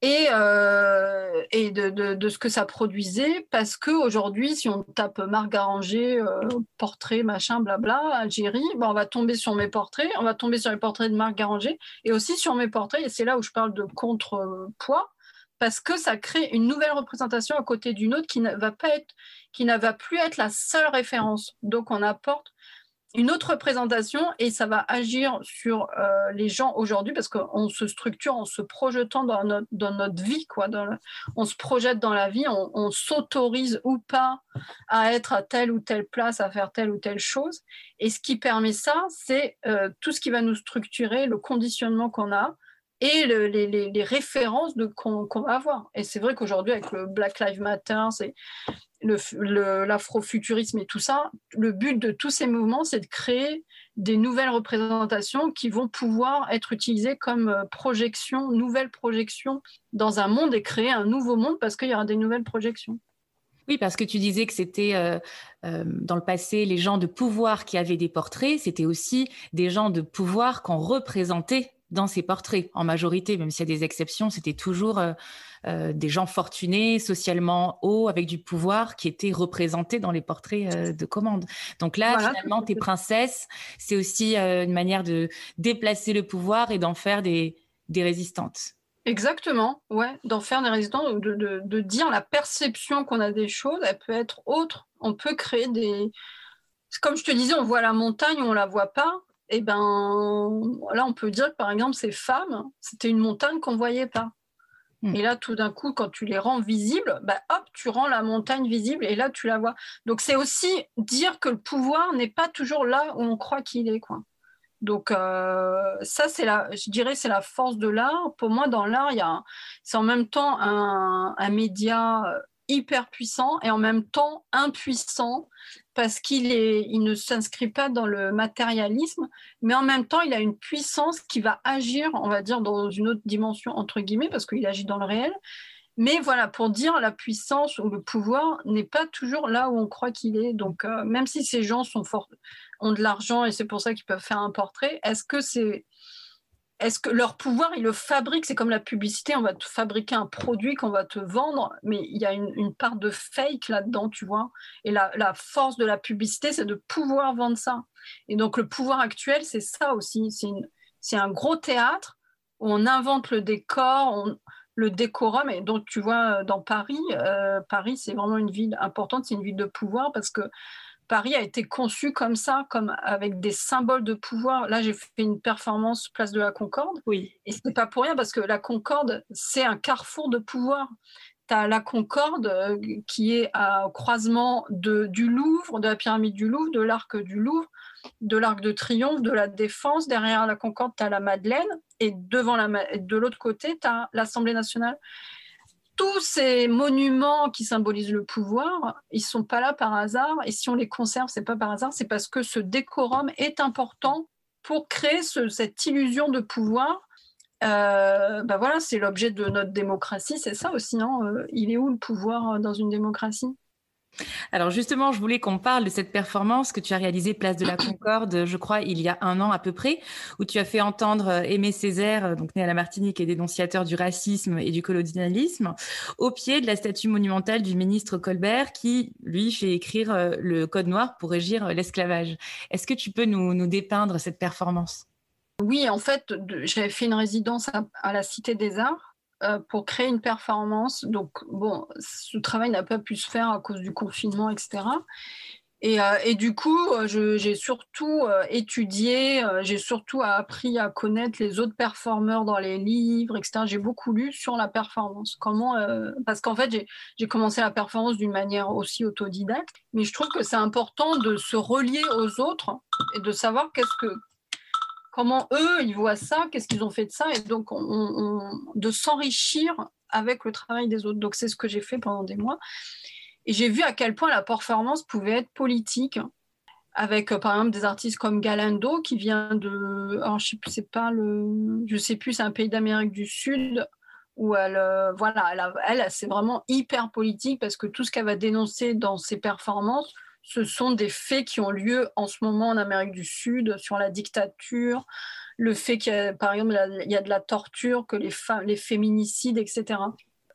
et, euh, de, ce que ça produisait, parce qu'aujourd'hui, si on tape Marc Garanger, euh, portrait, machin, blabla, Algérie, on va tomber sur mes portraits, on va tomber sur les portraits de Marc Garanger, et aussi sur mes portraits, et c'est là où je parle de contrepoids, parce que ça crée une nouvelle représentation à côté d'une autre qui ne va pas être, qui ne va plus être la seule référence. Donc on apporte une autre représentation et ça va agir sur euh, les gens aujourd'hui parce qu'on se structure en se projetant dans notre, dans notre vie. Quoi, on se projette dans la vie, on, s'autorise ou pas à être à telle ou telle place, à faire telle ou telle chose. Et ce qui permet ça, c'est euh, tout ce qui va nous structurer, le conditionnement qu'on a et les, références qu'on va avoir. Et c'est vrai qu'aujourd'hui, avec le Black Lives Matter, c'est l'afrofuturisme et tout ça, le but de tous ces mouvements, c'est de créer des nouvelles représentations qui vont pouvoir être utilisées comme euh, projection, nouvelles projections dans un monde et créer un nouveau monde parce qu'il y aura des nouvelles projections. Oui, parce que tu disais que c'était euh, euh, dans le passé les gens de pouvoir qui avaient des portraits, c'était aussi des gens de pouvoir qu'on représentait dans ces portraits en majorité, même s'il y a des exceptions, c'était toujours euh, des gens fortunés, socialement hauts, avec du pouvoir, qui étaient représentés dans les portraits euh, de commande. Donc là, finalement, tes princesses, c'est aussi euh, une manière de déplacer le pouvoir et d'en faire des, des résistantes. Exactement, ouais, d'en faire des résistantes, de, de, de dire la perception qu'on a des choses, elle peut être autre. On peut créer des. Comme je te disais, on voit la montagne, on la voit pas. Et eh ben là, on peut dire que par exemple, ces femmes, c'était une montagne qu'on voyait pas. Hmm. Et là, tout d'un coup, quand tu les rends visibles, bah, hop, tu rends la montagne visible et là, tu la vois. Donc, c'est aussi dire que le pouvoir n'est pas toujours là où on croit qu'il est. Quoi. Donc, euh, ça, c'est la, je dirais, c'est la force de l'art. Pour moi, dans l'art, c'est en même temps un, un média hyper puissant et en même temps impuissant parce qu'il il ne s'inscrit pas dans le matérialisme, mais en même temps, il a une puissance qui va agir, on va dire, dans une autre dimension, entre guillemets, parce qu'il agit dans le réel. Mais voilà, pour dire la puissance ou le pouvoir n'est pas toujours là où on croit qu'il est. Donc, euh, même si ces gens sont forts, ont de l'argent et c'est pour ça qu'ils peuvent faire un portrait, est-ce que c'est est-ce que leur pouvoir, ils le fabriquent? C'est comme la publicité, on va te fabriquer un produit qu'on va te vendre, mais il y a une, part de fake là-dedans, tu vois? Et la, force de la publicité, c'est de pouvoir vendre ça. Et donc le pouvoir actuel, c'est ça aussi. C'est un gros théâtre où on invente le décor, le décorum. Et donc, tu vois, dans Paris, Paris, c'est vraiment une ville importante, c'est une ville de pouvoir parce que Paris a été conçu comme ça, comme avec des symboles de pouvoir. Là, j'ai fait une performance place de la Concorde. Oui. Et ce n'est pas pour rien parce que la Concorde, c'est un carrefour de pouvoir. Tu as la Concorde euh, qui est au croisement de, du Louvre, de la pyramide du Louvre, de l'arc du Louvre, de l'arc de Triomphe, de la Défense. Derrière la Concorde, tu as la Madeleine. Et devant la, de l'autre côté, tu as l'Assemblée nationale tous ces monuments qui symbolisent le pouvoir, ils sont pas là par hasard. Et si on les conserve, c'est pas par hasard, c'est parce que ce décorum est important pour créer cette illusion de pouvoir. Euh, bah voilà, c'est l'objet de notre démocratie, c'est ça aussi. Hein. Euh, il est où le pouvoir dans une démocratie? Alors justement, je voulais qu'on parle de cette performance que tu as réalisée Place de la Concorde, je crois, il y a un an à peu près, où tu as fait entendre euh, Aimé Césaire, euh, donc né à la Martinique et dénonciateur du racisme et du colonialisme, au pied de la statue monumentale du ministre Colbert qui, lui, fait écrire euh, le code noir pour régir l'esclavage. Est-ce que tu peux nous, dépeindre cette performance? Oui, en fait, j'avais fait une résidence à la Cité des Arts euh, pour créer une performance. Donc, bon, ce travail n'a pas pu se faire à cause du confinement, etc. Et, euh, et du coup, euh, j'ai surtout étudié, j'ai surtout appris à connaître les autres performeurs dans les livres, etc. J'ai beaucoup lu sur la performance. Comment, parce qu'en fait, j'ai commencé la performance d'une manière aussi autodidacte, mais je trouve que c'est important de se relier aux autres et de savoir qu'est-ce que comment eux, ils voient ça, qu'est-ce qu'ils ont fait de ça, et donc de s'enrichir avec le travail des autres. Donc c'est ce que j'ai fait pendant des mois. Et j'ai vu à quel point la performance pouvait être politique, avec euh, par exemple des artistes comme Galando qui vient de, je sais pas le, je sais plus, c'est un pays d'Amérique du Sud où elle, euh, voilà, elle, elle c'est vraiment hyper politique parce que tout ce qu'elle va dénoncer dans ses performances, ce sont des faits qui ont lieu en ce moment en Amérique du Sud sur la dictature, le fait qu'il y a, par exemple, il y a de la torture, que les, les féminicides, etc.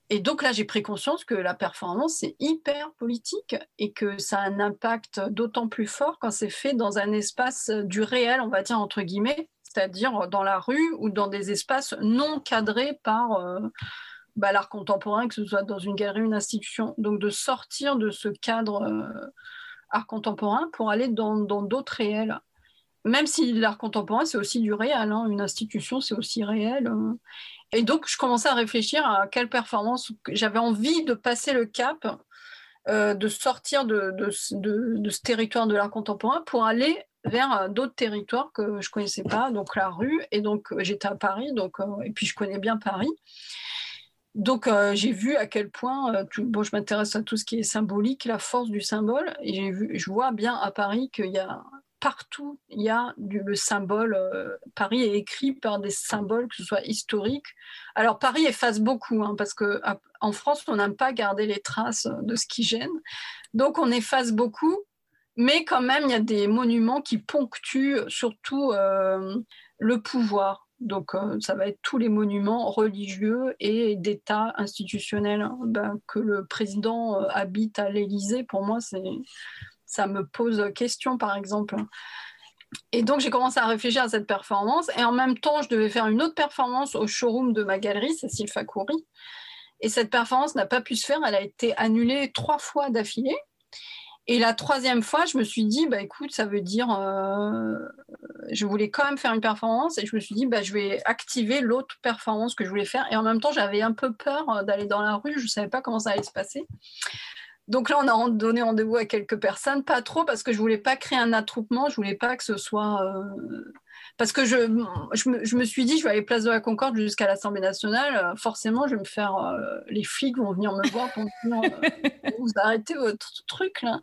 Et donc là, j'ai pris conscience que la performance, c'est hyper politique et que ça a un impact d'autant plus fort quand c'est fait dans un espace du réel, on va dire entre guillemets, c'est-à-dire dans la rue ou dans des espaces non cadrés par euh, bah, l'art contemporain, que ce soit dans une galerie une institution. Donc de sortir de ce cadre. Euh, art contemporain pour aller dans d'autres réels. Même si l'art contemporain, c'est aussi du réel, hein. une institution, c'est aussi réel. Euh. Et donc, je commençais à réfléchir à quelle performance j'avais envie de passer le cap, euh, de sortir de, de, ce territoire de l'art contemporain pour aller vers euh, d'autres territoires que je connaissais pas, donc la rue. Et donc, j'étais à Paris, donc, et puis je connais bien Paris. Donc euh, j'ai vu à quel point, euh, je m'intéresse à tout ce qui est symbolique, la force du symbole, je vois bien à Paris qu'il y a partout, il y a le symbole. Euh, Paris est écrit par des symboles, que ce soit historiques. Alors Paris efface beaucoup, hein, parce que en France, on n'aime pas garder les traces de ce qui gêne, donc on efface beaucoup. Mais quand même, il y a des monuments qui ponctuent surtout le pouvoir. Donc, euh, ça va être tous les monuments religieux et d'État institutionnel hein. ben, que le président euh, habite à l'Élysée. Pour moi, ça me pose question, par exemple. Et donc, j'ai commencé à réfléchir à cette performance. Et en même temps, je devais faire une autre performance au showroom de ma galerie, Cécile Fakouri. Et cette performance n'a pas pu se faire. Elle a été annulée trois fois d'affilée. Et la troisième fois, je me suis dit, bah écoute, ça veut dire, euh, je voulais quand même faire une performance et je me suis dit, bah, je vais activer l'autre performance que je voulais faire. Et en même temps, j'avais un peu peur euh, d'aller dans la rue, je ne savais pas comment ça allait se passer. Donc là, on a donné rendez-vous à quelques personnes, pas trop parce que je voulais pas créer un attroupement, je voulais pas que ce soit euh, parce que je, je, me, suis dit, je vais aller place de la Concorde jusqu'à l'Assemblée nationale. Euh, forcément, je vais me faire. Euh, les flics vont venir me voir pour me dire euh, vous arrêtez votre truc là.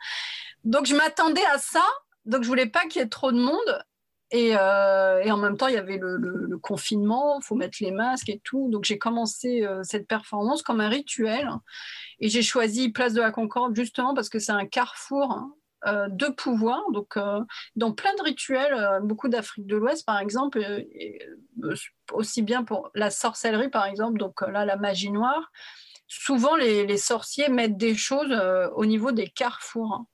Donc, je m'attendais à ça. Donc, je voulais pas qu'il y ait trop de monde. Et, et en même temps, il y avait le, le, confinement, il faut mettre les masques et tout. Donc, j'ai commencé cette performance comme un rituel. Et j'ai choisi Place de la Concorde justement parce que c'est un carrefour hein, euh, de pouvoir. Donc, euh, dans plein de rituels, euh, beaucoup d'Afrique de l'Ouest, par exemple, aussi bien pour la sorcellerie, par exemple, donc là, la magie noire, souvent les, sorciers mettent des choses au niveau des carrefours. Hein.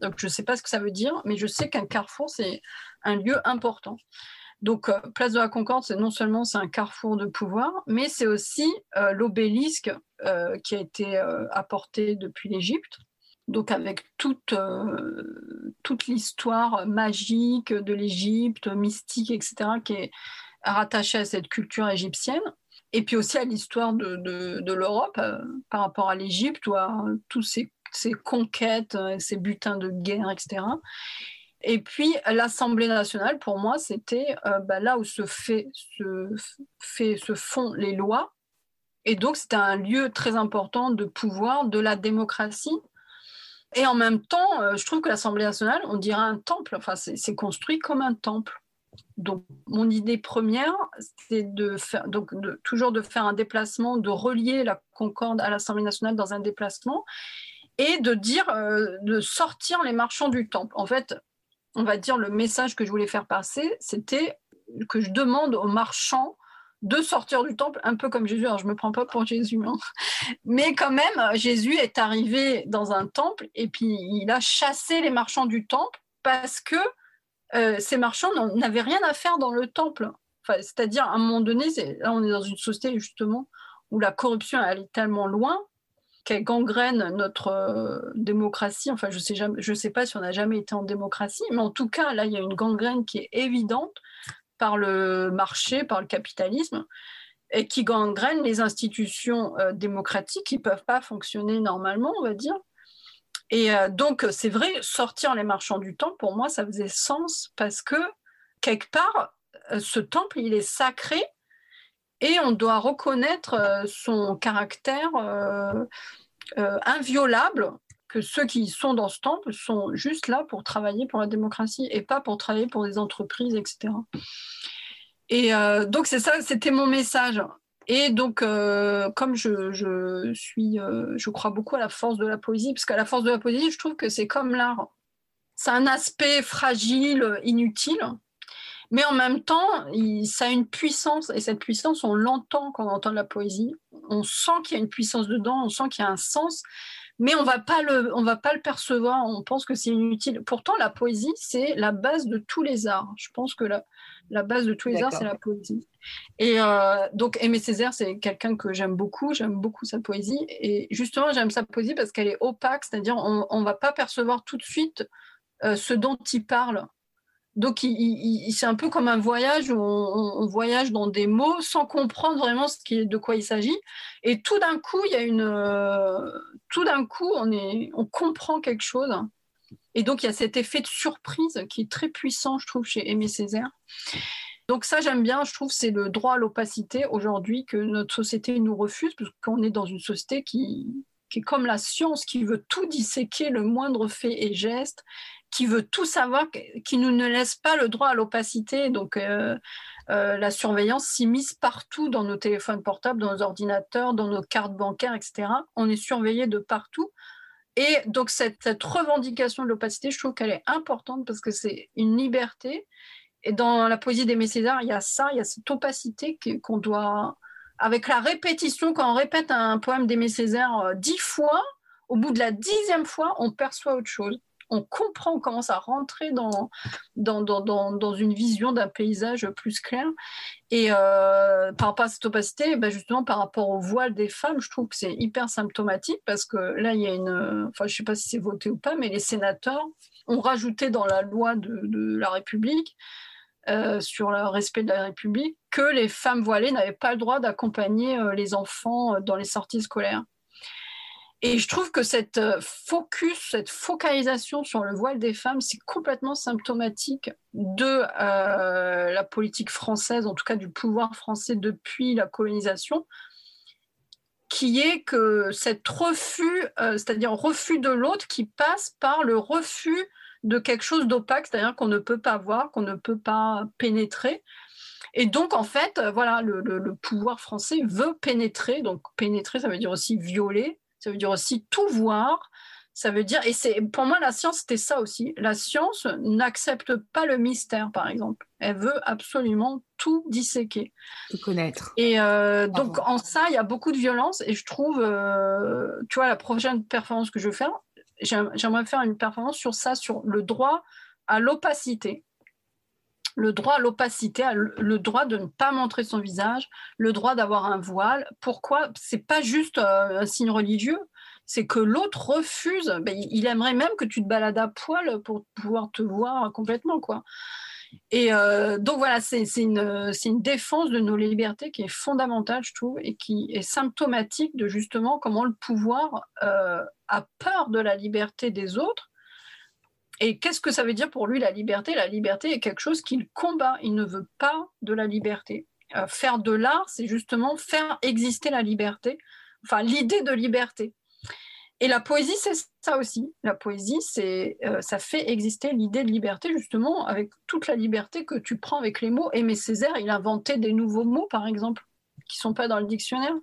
Donc, je ne sais pas ce que ça veut dire, mais je sais qu'un carrefour, c'est un lieu important. Donc, place de la Concorde, c'est non seulement c'est un carrefour de pouvoir, mais c'est aussi l'obélisque qui a été apporté depuis l'Égypte donc avec toute, euh, toute l'histoire magique de l'Égypte, mystique, etc., qui est rattachée à cette culture égyptienne, et puis aussi à l'histoire de, de, l'Europe euh, par rapport à l'Égypte, ou à tous ces, ces conquêtes, euh, ces butins de guerre, etc. Et puis l'Assemblée nationale, pour moi, c'était bah, là où se, fait, se, fait, se font les lois. Et donc, c'était un lieu très important de pouvoir, de la démocratie, et en même temps, euh, je trouve que l'Assemblée nationale, on dirait un temple, enfin, c'est construit comme un temple. Donc, mon idée première, c'est de faire, donc toujours de faire un déplacement, de relier la Concorde à l'Assemblée nationale dans un déplacement et de dire, euh, de sortir les marchands du temple. En fait, on va dire le message que je voulais faire passer, c'était que je demande aux marchands de sortir du temple, un peu comme Jésus. Alors, je ne me prends pas pour Jésus, hein. mais quand même, Jésus est arrivé dans un temple et puis il a chassé les marchands du temple parce que euh, ces marchands n'avaient rien à faire dans le temple. C'est-à-dire, à un moment donné, là, on est dans une société justement où la corruption allait tellement loin qu'elle gangrène notre euh, démocratie. Enfin, je ne sais, sais pas si on n'a jamais été en démocratie, mais en tout cas, là, il y a une gangrène qui est évidente par le marché, par le capitalisme, et qui gangrènent les institutions euh, démocratiques qui ne peuvent pas fonctionner normalement, on va dire. Et euh, donc, c'est vrai, sortir les marchands du temple, pour moi, ça faisait sens parce que, quelque part, euh, ce temple, il est sacré et on doit reconnaître son caractère inviolable que ceux qui sont dans ce temple sont juste là pour travailler pour la démocratie et pas pour travailler pour des entreprises, etc. Et euh, donc, c'est ça, c'était mon message. Et donc, euh, comme je, suis, euh, je crois beaucoup à la force de la poésie, parce qu'à la force de la poésie, je trouve que c'est comme l'art. C'est un aspect fragile, inutile, mais en même temps, ça a une puissance, et cette puissance, on l'entend quand on entend la poésie. On sent qu'il y a une puissance dedans, on sent qu'il y a un sens, mais on va pas le, on va pas le percevoir. On pense que c'est inutile. Pourtant, la poésie, c'est la base de tous les arts. Je pense que la, la base de tous les arts, c'est la poésie. Et euh, donc, Aimé Césaire, c'est quelqu'un que j'aime beaucoup. J'aime beaucoup sa poésie. Et justement, j'aime sa poésie parce qu'elle est opaque, c'est-à-dire on ne va pas percevoir tout de suite euh, ce dont il parle. Donc, c'est un peu comme un voyage où on, voyage dans des mots sans comprendre vraiment ce qui de quoi il s'agit. Et tout d'un coup, il y a une, euh, tout d'un coup, on, est, on comprend quelque chose. Et donc, il y a cet effet de surprise qui est très puissant, je trouve, chez Aimé Césaire. Donc ça, j'aime bien, je trouve, c'est le droit à l'opacité aujourd'hui que notre société nous refuse, parce qu'on est dans une société qui, qui est comme la science, qui veut tout disséquer, le moindre fait et geste, qui veut tout savoir, qui nous ne laisse pas le droit à l'opacité. Donc, euh, euh, la surveillance s'immisce partout dans nos téléphones portables, dans nos ordinateurs, dans nos cartes bancaires, etc. On est surveillé de partout. Et donc, cette, revendication de l'opacité, je trouve qu'elle est importante parce que c'est une liberté. Et dans la poésie des César, il y a ça, il y a cette opacité qu'on doit. Avec la répétition, quand on répète un poème d'Aimé Césaire euh, dix fois, au bout de la dixième fois, on perçoit autre chose on comprend, on commence à rentrer dans, une vision d'un paysage plus clair. Et euh, par rapport à cette opacité, ben justement par rapport au voile des femmes, je trouve que c'est hyper symptomatique parce que là, il y a une. Enfin, je ne sais pas si c'est voté ou pas, mais les sénateurs ont rajouté dans la loi de, la République. Euh, sur le respect de la République, que les femmes voilées n'avaient pas le droit d'accompagner euh, les enfants dans les sorties scolaires. Et je trouve que cette euh, focus, cette focalisation sur le voile des femmes, c'est complètement symptomatique de euh, la politique française, en tout cas du pouvoir français depuis la colonisation, qui est que cet refus, euh, c'est-à-dire refus de l'autre qui passe par le refus de quelque chose d'opaque, c'est-à-dire qu'on ne peut pas voir, qu'on ne peut pas pénétrer. Et donc, en fait, voilà, le, le, pouvoir français veut pénétrer. Donc, pénétrer, ça veut dire aussi violer, ça veut dire aussi tout voir. Ça veut dire, et c'est pour moi la science c'était ça aussi. La science n'accepte pas le mystère, par exemple. Elle veut absolument tout disséquer, tout connaître. Et euh, donc en ça, il y a beaucoup de violence. Et je trouve, euh, tu vois, la prochaine performance que je veux faire, j'aimerais faire une performance sur ça, sur le droit à l'opacité. Le droit à l'opacité, le droit de ne pas montrer son visage, le droit d'avoir un voile. Pourquoi? C'est pas juste euh, un signe religieux, c'est que l'autre refuse. Ben, il aimerait même que tu te balades à poil pour pouvoir te voir complètement, quoi. Et euh, donc voilà, c'est une, défense de nos libertés qui est fondamentale, je trouve, et qui est symptomatique de justement comment le pouvoir euh, a peur de la liberté des autres et qu'est-ce que ça veut dire pour lui la liberté? La liberté est quelque chose qu'il combat. Il ne veut pas de la liberté. Euh, faire de l'art, c'est justement faire exister la liberté, enfin l'idée de liberté. Et la poésie, c'est ça aussi. La poésie, c'est euh, ça fait exister l'idée de liberté justement avec toute la liberté que tu prends avec les mots. Aimé Césaire, il inventait des nouveaux mots, par exemple, qui sont pas dans le dictionnaire.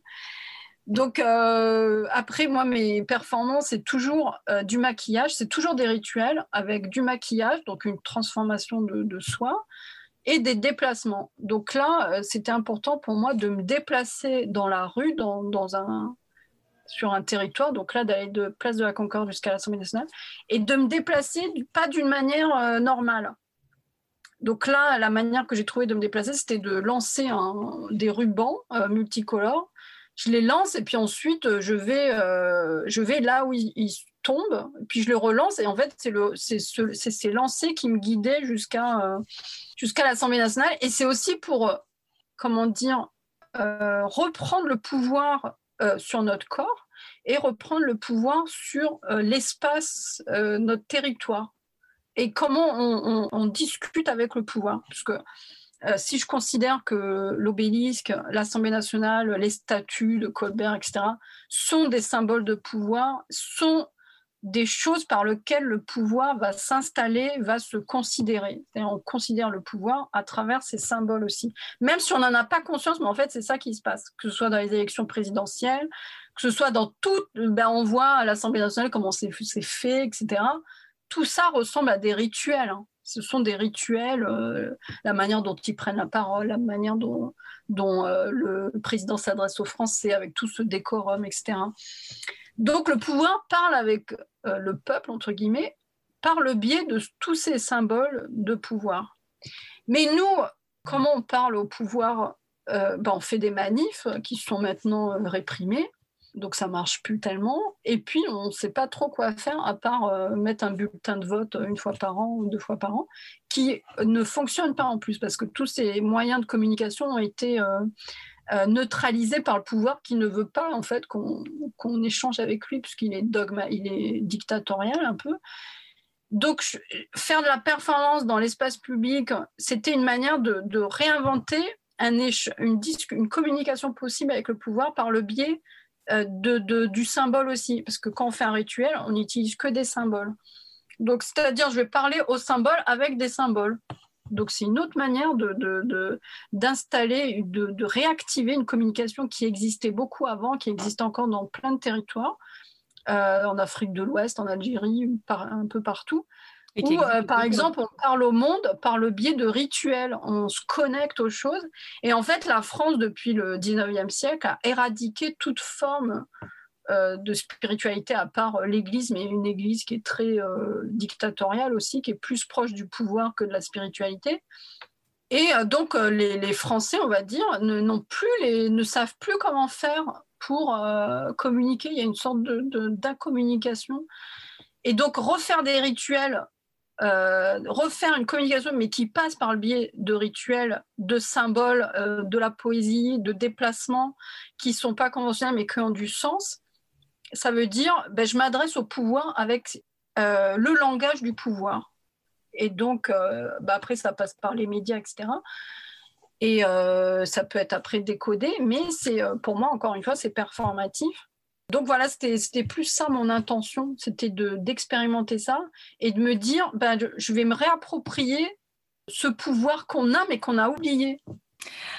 Donc euh, après, moi, mes performances, c'est toujours euh, du maquillage, c'est toujours des rituels avec du maquillage, donc une transformation de, soi, et des déplacements. Donc là, euh, c'était important pour moi de me déplacer dans la rue, sur un territoire, donc là, d'aller de Place de la Concorde jusqu'à l'Assemblée nationale, et de me déplacer pas d'une manière normale. Donc là, la manière que j'ai trouvé de me déplacer, c'était de lancer des rubans multicolores je les lance et puis ensuite euh, je vais, euh, je vais là où ils, tombent, puis je les relance et en fait c'est le, c'est ce, ces lancers qui me guidaient jusqu'à, euh, jusqu'à l'Assemblée nationale et c'est aussi pour, comment dire, reprendre le pouvoir sur notre corps et reprendre le pouvoir sur l'espace, notre territoire et comment on, discute avec le pouvoir. Si je considère que l'obélisque, l'Assemblée nationale, les statues de Colbert, etc., sont des symboles de pouvoir, sont des choses par lesquelles le pouvoir va s'installer, va se considérer. on considère le pouvoir à travers ces symboles aussi. Même si on n'en a pas conscience, mais en fait, c'est ça qui se passe, que ce soit dans les élections présidentielles, que ce soit dans tout, ben, on voit à l'Assemblée nationale comment c'est fait, etc. Tout ça ressemble à des rituels. Hein ce sont des rituels, euh, la manière dont ils prennent la parole, la manière dont, euh, le président s'adresse aux Français avec tout ce décorum, etc. Donc le pouvoir parle avec euh, le peuple, entre guillemets, par le biais de tous ces symboles de pouvoir. Mais nous, comment on parle au pouvoir ben, On fait des manifs qui sont maintenant réprimés donc ça marche plus tellement. Et puis on ne sait pas trop quoi faire à part euh, mettre un bulletin de vote une fois par an ou deux fois par an, qui ne fonctionne pas en plus parce que tous ces moyens de communication ont été euh, euh, neutralisés par le pouvoir qui ne veut pas en fait qu'on échange avec lui puisqu'il est dogma, il est dictatorial un peu. Donc, faire de la performance dans l'espace public, c'était une manière de, réinventer un une, une communication possible avec le pouvoir par le biais euh, du symbole aussi, parce que quand on fait un rituel, on n'utilise que des symboles. Donc, c'est-à-dire, je vais parler aux symboles avec des symboles. Donc, c'est une autre manière d'installer, de, de, réactiver une communication qui existait beaucoup avant, qui existe encore dans plein de territoires, euh, en Afrique de l'Ouest, en Algérie, un peu partout. Ou, euh, par exemple, on parle au monde par le biais de rituels, on se connecte aux choses. Et en fait, la France, depuis le 19e siècle, a éradiqué toute forme euh, de spiritualité, à part l'Église, mais une Église qui est très euh, dictatoriale aussi, qui est plus proche du pouvoir que de la spiritualité. Et donc, les, Français, on va dire, ne, plus les, ne savent plus comment faire pour communiquer. Il y a une sorte d'incommunication. De, et donc, refaire des rituels euh, refaire une communication, mais qui passe par le biais de rituels, de symboles, euh, de la poésie, de déplacements qui ne sont pas conventionnels, mais qui ont du sens, ça veut dire ben, je m'adresse au pouvoir avec euh, le langage du pouvoir. Et donc, ben, après, ça passe par les médias, etc. Et ça peut être après décodé, mais c'est pour moi, encore une fois, c'est performatif. Donc voilà, c'était plus ça mon intention, c'était d'expérimenter ça et de me dire, ben, je vais me réapproprier ce pouvoir qu'on a mais qu'on a oublié.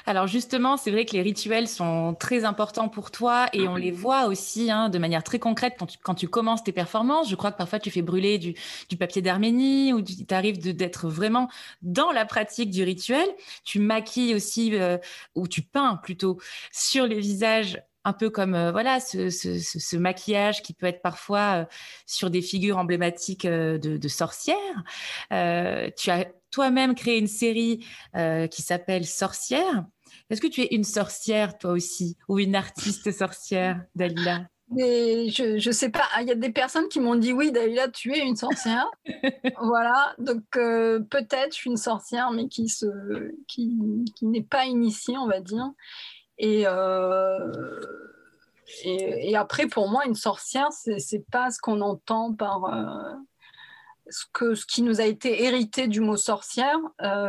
Alors justement, c'est vrai que les rituels sont très importants pour toi et on les voit aussi hein, de manière très concrète quand tu, commences tes performances. Je crois que parfois tu fais brûler du, papier d'Arménie ou tu arrives d'être vraiment dans la pratique du rituel. Tu maquilles aussi euh, ou tu peins plutôt sur les visages un peu comme euh, voilà ce, maquillage qui peut être parfois euh, sur des figures emblématiques euh, de, sorcières. tu as toi-même créé une série qui s'appelle Sorcière. Est-ce que tu es une sorcière, toi aussi, ou une artiste sorcière, Dalila? Mais je ne sais pas, il y a des personnes qui m'ont dit oui, Dalila, tu es une sorcière. voilà, donc peut-être je suis une sorcière, mais qui, se, qui, qui n'est pas initiée, on va dire. Et, et, et, après, pour moi, une sorcière, c'est pas ce qu'on entend par ce, que, ce qui nous a été hérité du mot sorcière.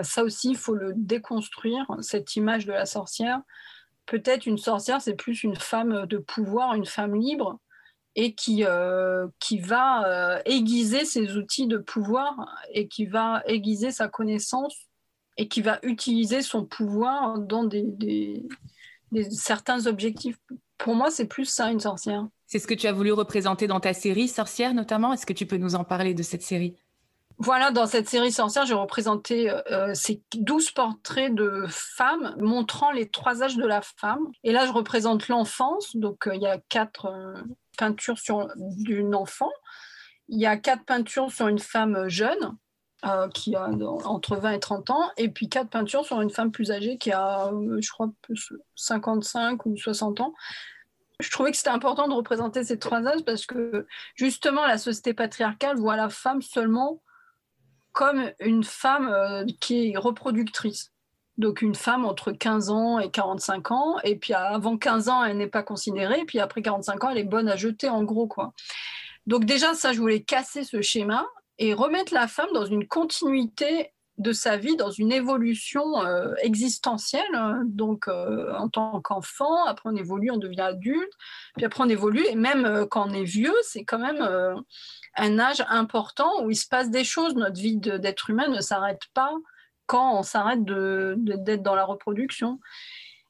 ça aussi, il faut le déconstruire, cette image de la sorcière peut-être une sorcière, c'est plus une femme de pouvoir, une femme libre, et qui, euh, qui va euh, aiguiser ses outils de pouvoir et qui va aiguiser sa connaissance et qui va utiliser son pouvoir dans des, certains objectifs. Pour moi, c'est plus ça, une sorcière. C'est ce que tu as voulu représenter dans ta série Sorcière, notamment? Est-ce que tu peux nous en parler de cette série? Voilà, dans cette série Sorcière, j'ai représenté euh, ces 12 portraits de femmes montrant les trois âges de la femme. Et là, je représente l'enfance. Donc, euh, il y a quatre euh, peintures sur d'une enfant. Il y a quatre peintures sur une femme jeune qui a entre 20 et 30 ans. Et puis quatre peintures sur une femme plus âgée qui a, je crois, 55 ou 60 ans je trouvais que c'était important de représenter ces trois âges parce que justement la société patriarcale voit la femme seulement comme une femme euh, qui est reproductrice. Donc une femme entre 15 ans et 45 ans, et puis avant 15 ans, elle n'est pas considérée, et puis après 45 ans, elle est bonne à jeter en gros. quoi. Donc déjà, ça, je voulais casser ce schéma et remettre la femme dans une continuité de sa vie, dans une évolution euh, existentielle. Hein. Donc euh, en tant qu'enfant, après on évolue, on devient adulte, puis après on évolue, et même quand on est vieux, c'est quand même un âge important où il se passe des choses. Notre vie d'être humain ne s'arrête pas quand on s'arrête d'être dans la reproduction.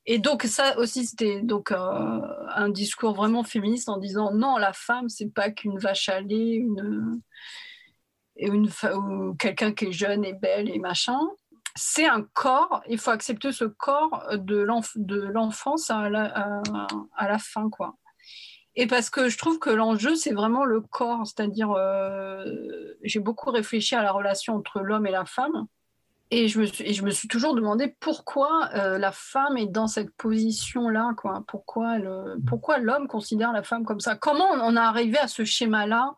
Et donc ça aussi c'était donc euh, un discours vraiment féministe en disant non la femme c'est pas qu'une vache à lait une, ou quelqu'un qui est jeune et belle et machin c'est un corps il faut accepter ce corps de l'enfance à, la fin quoi et parce que je trouve que l'enjeu, c'est vraiment le corps. C'est-à-dire, euh, j'ai beaucoup réfléchi à la relation entre l'homme et la femme. Et je me suis, toujours demandé pourquoi euh, la femme est dans cette position-là. Quoi. Pourquoi, l'homme considère la femme comme ça? Comment on a arrivé à ce schéma-là?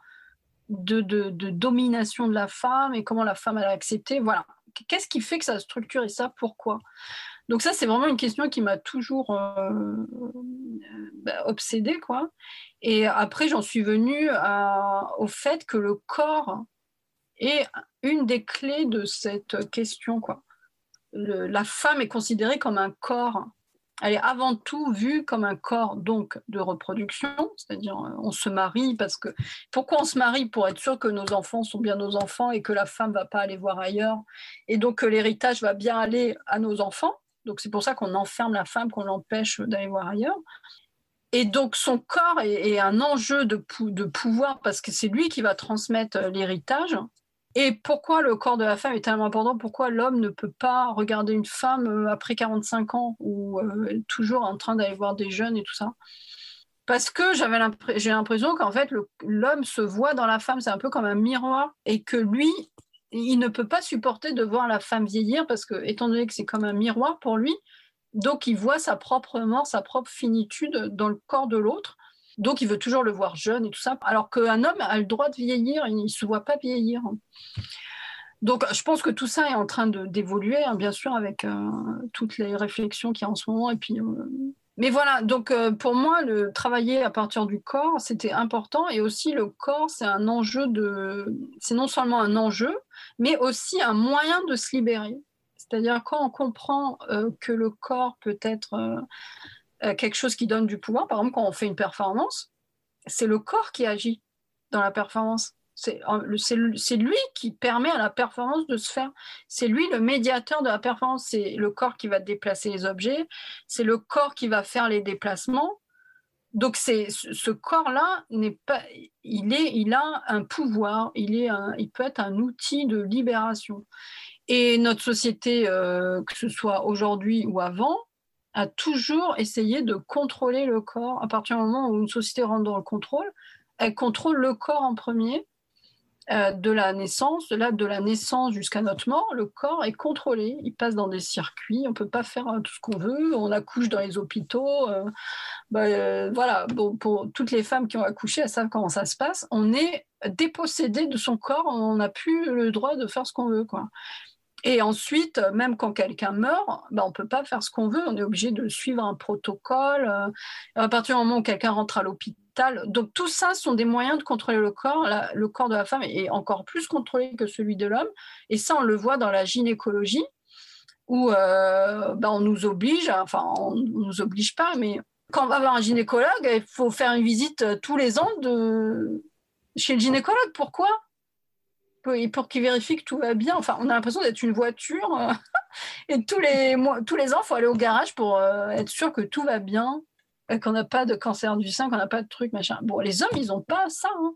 De, domination de la femme et comment la femme a accepté Voilà. Qu'est-ce qui fait que ça structure et ça Pourquoi? Donc ça, c'est vraiment une question qui m'a toujours euh, bah, obsédée, quoi. Et après, j'en suis venue au fait que le corps est une des clés de cette question, quoi. la femme est considérée comme un corps. Elle est avant tout vue comme un corps donc de reproduction, c'est-à-dire euh, on se marie parce que pourquoi on se marie? Pour être sûr que nos enfants sont bien nos enfants et que la femme va pas aller voir ailleurs et donc que l'héritage va bien aller à nos enfants. Donc c'est pour ça qu'on enferme la femme, qu'on l'empêche d'aller voir ailleurs. Et donc son corps est, un enjeu de, de, pouvoir parce que c'est lui qui va transmettre euh, l'héritage. Et pourquoi le corps de la femme est tellement important? Pourquoi l'homme ne peut pas regarder une femme euh, après 45 ans ou euh, toujours en train d'aller voir des jeunes et tout ça? Parce que j'avais j'ai l'impression qu'en fait l'homme se voit dans la femme, c'est un peu comme un miroir et que lui, il ne peut pas supporter de voir la femme vieillir parce que, étant donné que c'est comme un miroir pour lui, donc il voit sa propre mort, sa propre finitude dans le corps de l'autre. Donc il veut toujours le voir jeune et tout ça. Alors qu'un homme a le droit de vieillir, il ne se voit pas vieillir. Donc je pense que tout ça est en train d'évoluer, hein, bien sûr, avec euh, toutes les réflexions qu'il y a en ce moment. Et euh, mais voilà, donc euh, pour moi, le travailler à partir du corps, c'était important. Et aussi, le corps, c'est un enjeu de. C'est non seulement un enjeu, mais aussi un moyen de se libérer. C'est-à-dire, quand on comprend que le corps peut être quelque chose qui donne du pouvoir, par exemple, quand on fait une performance, c'est le corps qui agit dans la performance. C'est lui qui permet à la performance de se faire. C'est lui le médiateur de la performance. C'est le corps qui va déplacer les objets. C'est le corps qui va faire les déplacements. Donc c'est ce corps-là n'est pas, il est, il a un pouvoir. Il est, il peut être un outil de libération. Et notre société, euh, que ce soit aujourd'hui ou avant, a toujours essayé de contrôler le corps. À partir du moment où une société rentre dans le contrôle, elle contrôle le corps en premier euh, de la naissance, de la, de la naissance jusqu'à notre mort, le corps est contrôlé. Il passe dans des circuits, on ne peut pas faire euh, tout ce qu'on veut, on accouche dans les hôpitaux. Euh, bah, voilà, bon, pour toutes les femmes qui ont accouché, elles savent comment ça se passe. On est dépossédé de son corps, on n'a plus le droit de faire ce qu'on veut. Quoi. Et ensuite, même quand quelqu'un meurt, bah, on ne peut pas faire ce qu'on veut, on est obligé de suivre un protocole. À partir du moment où quelqu'un rentre à l'hôpital, donc tout ça sont des moyens de contrôler le corps. le corps de la femme est encore plus contrôlé que celui de l'homme. Et ça, on le voit dans la gynécologie, où euh, ben, on nous oblige, enfin on ne nous oblige pas, mais quand on va voir un gynécologue, il faut faire une visite euh, tous les ans de... chez le gynécologue. Pourquoi? Pour qu'il vérifie que tout va bien. Enfin, on a l'impression d'être une voiture euh, et tous les, tous les ans, il faut aller au garage pour être sûr que tout va bien. Euh, qu'on n'a pas de cancer du sein, qu'on n'a pas de truc, machin. Bon, les hommes, ils n'ont pas ça. Hein.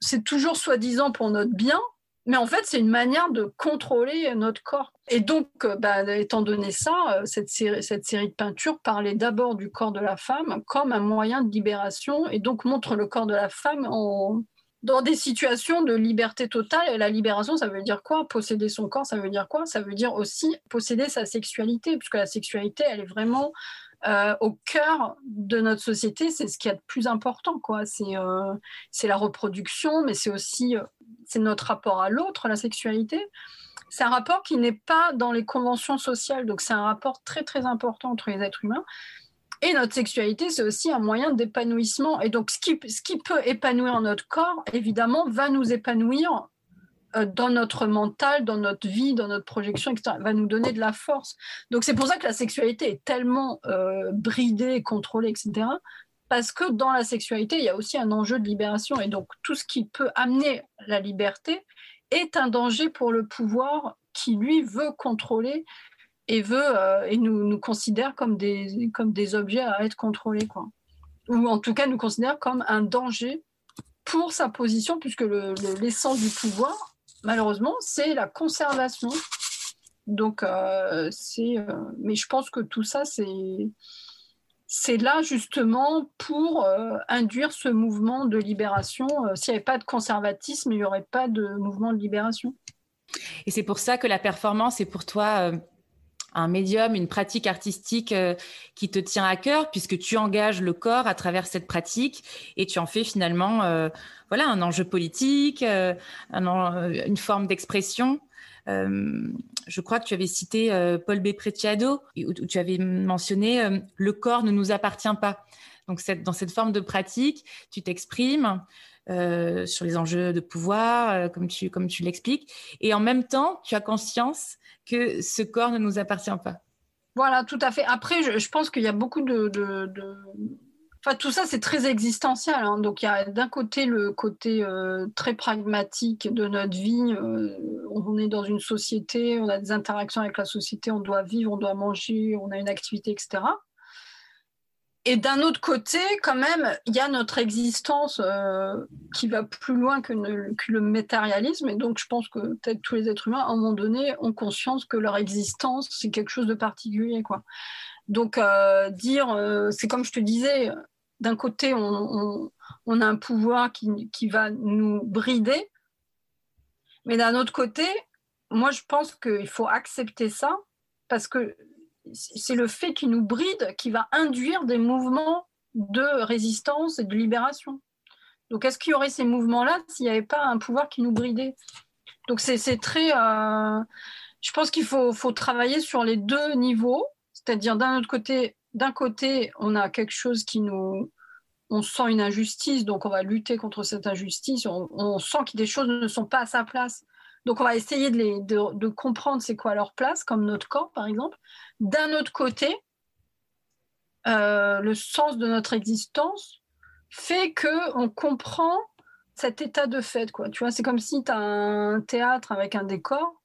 C'est toujours soi-disant pour notre bien, mais en fait, c'est une manière de contrôler notre corps. Et donc, euh, bah, étant donné ça, euh, cette série de peintures parlait d'abord du corps de la femme comme un moyen de libération, et donc montre le corps de la femme en, dans des situations de liberté totale. Et la libération, ça veut dire quoi? Posséder son corps, ça veut dire quoi? Ça veut dire aussi posséder sa sexualité, puisque la sexualité, elle est vraiment euh, au cœur de notre société, c'est ce qui est de plus important. Quoi. C'est, euh, la reproduction, mais c'est aussi euh, c'est notre rapport à l'autre, la sexualité. C'est un rapport qui n'est pas dans les conventions sociales, donc c'est un rapport très très important entre les êtres humains. Et notre sexualité, c'est aussi un moyen d'épanouissement. Et donc, ce qui, peut épanouir notre corps, évidemment, va nous épanouir euh, dans notre mental, dans notre vie, dans notre projection, etc., va nous donner de la force. Donc c'est pour ça que la sexualité est tellement euh, bridée, contrôlée, etc. Parce que dans la sexualité, il y a aussi un enjeu de libération. Et donc tout ce qui peut amener la liberté est un danger pour le pouvoir qui, lui, veut contrôler et, veut, euh, et nous, nous considère comme des, comme des objets à être contrôlés. Quoi. Ou en tout cas nous considère comme un danger pour sa position, puisque l'essence du pouvoir, malheureusement, c'est la conservation. Donc, euh, c'est. Euh, mais je pense que tout ça, c'est. C'est là justement pour induire ce mouvement de libération. S'il n'y avait pas de conservatisme, il n'y aurait pas de mouvement de libération. Et c'est pour ça que la performance est pour toi un médium, une pratique artistique qui te tient à cœur, puisque tu engages le corps à travers cette pratique et tu en fais finalement voilà un enjeu politique, euh, euh, une forme d'expression. Euh, je crois que tu avais cité Paul B. Preciado, où, tu avais mentionné le corps ne nous appartient pas. Donc dans cette forme de pratique, tu t'exprimes sur les enjeux de pouvoir, comme tu, comme tu l'expliques, et en même temps, tu as conscience que ce corps ne nous appartient pas. Voilà, tout à fait. Après, je, pense qu'il y a beaucoup de Enfin, tout ça, c'est très existentiel. Hein. Donc, il y a d'un côté le côté euh, très pragmatique de notre vie. Euh, on est dans une société, on a des interactions avec la société, on doit vivre, on doit manger, on a une activité, etc. Et d'un autre côté, quand même, il y a notre existence euh, qui va plus loin que, le matérialisme. Et donc, je pense que peut-être tous les êtres humains, à un moment donné, ont conscience que leur existence, c'est quelque chose de particulier. Quoi. Donc, euh, dire, euh, c'est comme je te disais, d'un côté, on, a un pouvoir qui, va nous brider, mais d'un autre côté, moi, je pense qu'il faut accepter ça parce que c'est le fait qu'il nous bride qui va induire des mouvements de résistance et de libération. Donc, est-ce qu'il y aurait ces mouvements-là s'il n'y avait pas un pouvoir qui nous bridait? Donc, c'est très. Euh, je pense qu'il faut, faut, travailler sur les deux niveaux c'est-à-dire d'un autre côté, d'un côté, on a quelque chose qui nous, on sent une injustice, donc on va lutter contre cette injustice. On, sent que des choses ne sont pas à sa place, donc on va essayer de, comprendre c'est quoi leur place, comme notre corps par exemple. D'un autre côté, euh, le sens de notre existence fait que on comprend cet état de fait. Tu vois, c'est comme si tu as un théâtre avec un décor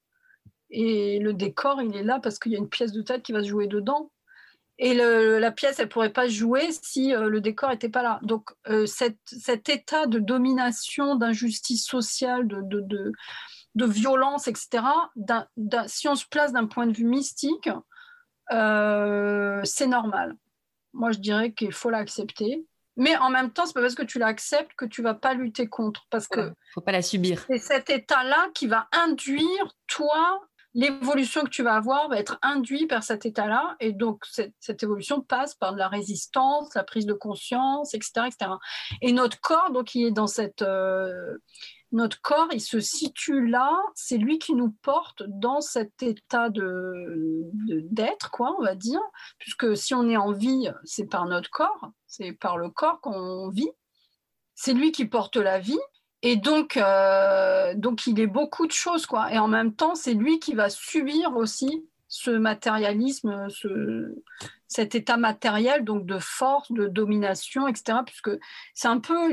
et le décor, il est là parce qu'il y a une pièce de tête qui va se jouer dedans. Et la pièce, elle pourrait pas jouer si euh, le décor n'était pas là. Donc, euh, cet état de domination, d'injustice sociale, de, violence, etc., si on se place d'un point de vue mystique, euh, c'est normal. Moi, je dirais qu'il faut l'accepter. Mais en même temps, c'est pas parce que tu l'acceptes que tu vas pas lutter contre. Parce que faut pas la subir. C'est cet état-là qui va induire toi l'évolution que tu vas avoir va être induite par cet état-là. Et donc, cette, évolution passe par de la résistance, la prise de conscience, etc. etc. Et notre corps, donc, il est dans cette. Euh, notre corps, il se situe là, c'est lui qui nous porte dans cet état de, d'être, quoi, on va dire, puisque si on est en vie, c'est par notre corps, c'est par le corps qu'on vit. C'est lui qui porte la vie, et donc, euh, donc, il est beaucoup de choses, quoi. Et en même temps, c'est lui qui va subir aussi ce matérialisme, ce, cet état matériel, donc de force, de domination, etc. Puisque c'est un peu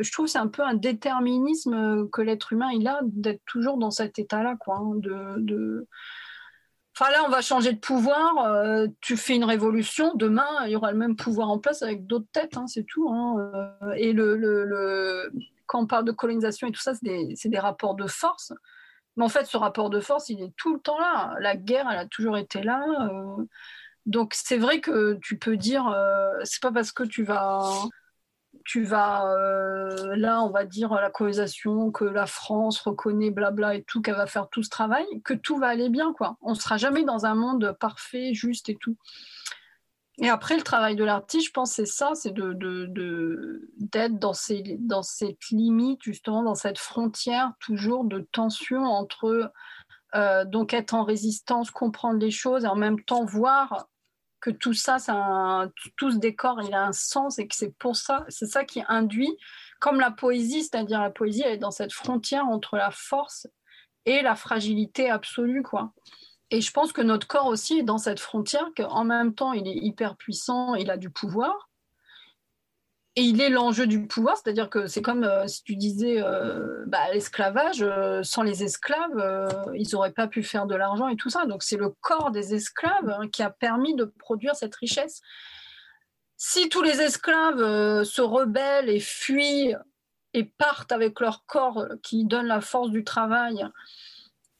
je trouve, c'est un peu un déterminisme que l'être humain il a d'être toujours dans cet état-là, quoi. Hein, Enfin là, on va changer de pouvoir. Euh, tu fais une révolution, demain, il y aura le même pouvoir en place avec d'autres têtes, hein, c'est tout. Hein. Euh, et quand on parle de colonisation et tout ça, c'est des, rapports de force. Mais en fait, ce rapport de force, il est tout le temps là. La guerre, elle a toujours été là. Euh. donc c'est vrai que tu peux dire, euh, c'est pas parce que tu vas, tu vas euh, là, on va dire la colonisation, que la France reconnaît blabla et tout, qu'elle va faire tout ce travail, que tout va aller bien, quoi. On sera jamais dans un monde parfait, juste et tout. Et après, le travail de l'artiste, je pense, c'est ça, c'est d'être dans, cette limite, justement, dans cette frontière toujours de tension entre euh, donc être en résistance, comprendre les choses et en même temps voir que tout ça, ça tout ce décor, il a un sens et que c'est pour ça, c'est ça qui induit, comme la poésie, c'est-à-dire la poésie, elle est dans cette frontière entre la force et la fragilité absolue, quoi. Et je pense que notre corps aussi est dans cette frontière qu'en même temps, il est hyper puissant, il a du pouvoir. Et il est l'enjeu du pouvoir, c'est-à-dire que c'est comme euh, si tu disais euh, bah, l'esclavage, euh, sans les esclaves, ils n'auraient pas pu faire de l'argent et tout ça. Donc c'est le corps des esclaves hein, qui a permis de produire cette richesse. Si tous les esclaves se rebellent et fuient et partent avec leur corps qui donne la force du travail,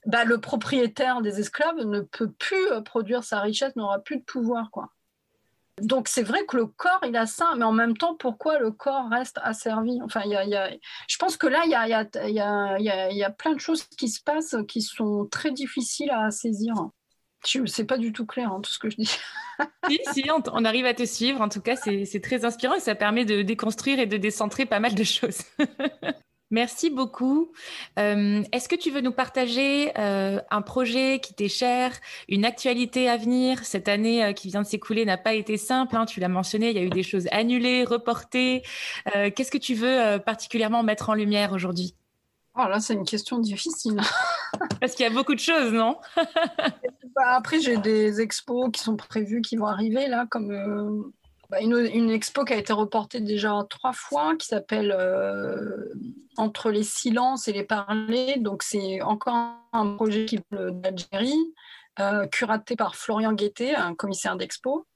bah, le propriétaire des esclaves ne peut plus euh, produire sa richesse, n'aura plus de pouvoir. quoi. Donc c'est vrai que le corps, il a ça, mais en même temps, pourquoi le corps reste asservi? Enfin, y y a, je pense que là, il y a, y, a, y, a, plein de choses qui se passent qui sont très difficiles à saisir. C'est pas du tout clair hein, tout ce que je dis. si, si, on, arrive à te suivre. En tout cas, c'est très inspirant et ça permet de déconstruire et de décentrer pas mal de choses. Merci beaucoup. Euh, est-ce que tu veux nous partager euh, un projet qui t'est cher, une actualité à venir? Cette année euh, qui vient de s'écouler n'a pas été simple, hein, tu l'as mentionné, il y a eu des choses annulées, reportées. Qu'est-ce que tu veux particulièrement mettre en lumière aujourd'hui? Oh là, c'est une question difficile. Parce qu'il y a beaucoup de choses, non? Bah, Après, j'ai des expos qui sont prévus, qui vont arriver là, comme bah, une, expo qui a été reportée déjà trois fois, qui s'appelle euh, Entre les silences et les parlers. Donc, c'est encore un projet d'Algérie, euh, curaté par Florian Guettet, un commissaire d'expo,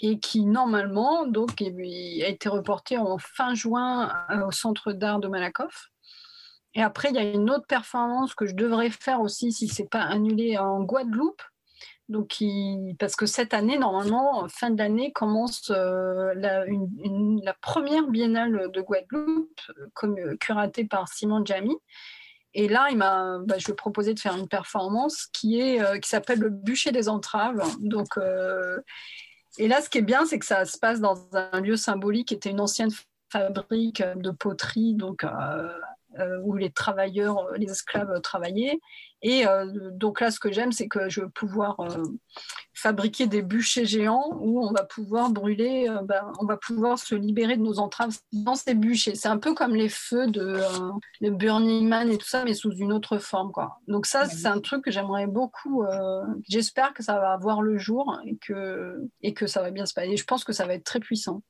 et qui, normalement, donc, a été reporté en fin juin euh, au Centre d'art de Malakoff. Et après, il y a une autre performance que je devrais faire aussi, si ce n'est pas annulé, en Guadeloupe, donc, parce que cette année, normalement, fin de l'année, commence euh, la, première biennale de Guadeloupe, comme, euh, curatée par Simon Jamy. Et là, il bah, je lui ai proposé de faire une performance qui, est, euh, qui s'appelle le bûcher des entraves. Donc, et là, ce qui est bien, c'est que ça se passe dans un lieu symbolique qui était une ancienne fabrique de poterie, donc euh, où les travailleurs, euh, les esclaves travaillaient. Et euh, donc là, ce que j'aime, c'est que je vais pouvoir fabriquer des bûchers géants où on va pouvoir brûler, ben, on va pouvoir se libérer de nos entraves dans ces bûchers. C'est un peu comme les feux de, Burning Man et tout ça, mais sous une autre forme. Quoi. Donc ça, c'est un truc que j'aimerais beaucoup. J'espère que ça va avoir le jour et que, et que ça va bien se passer. je pense que ça va être très puissant.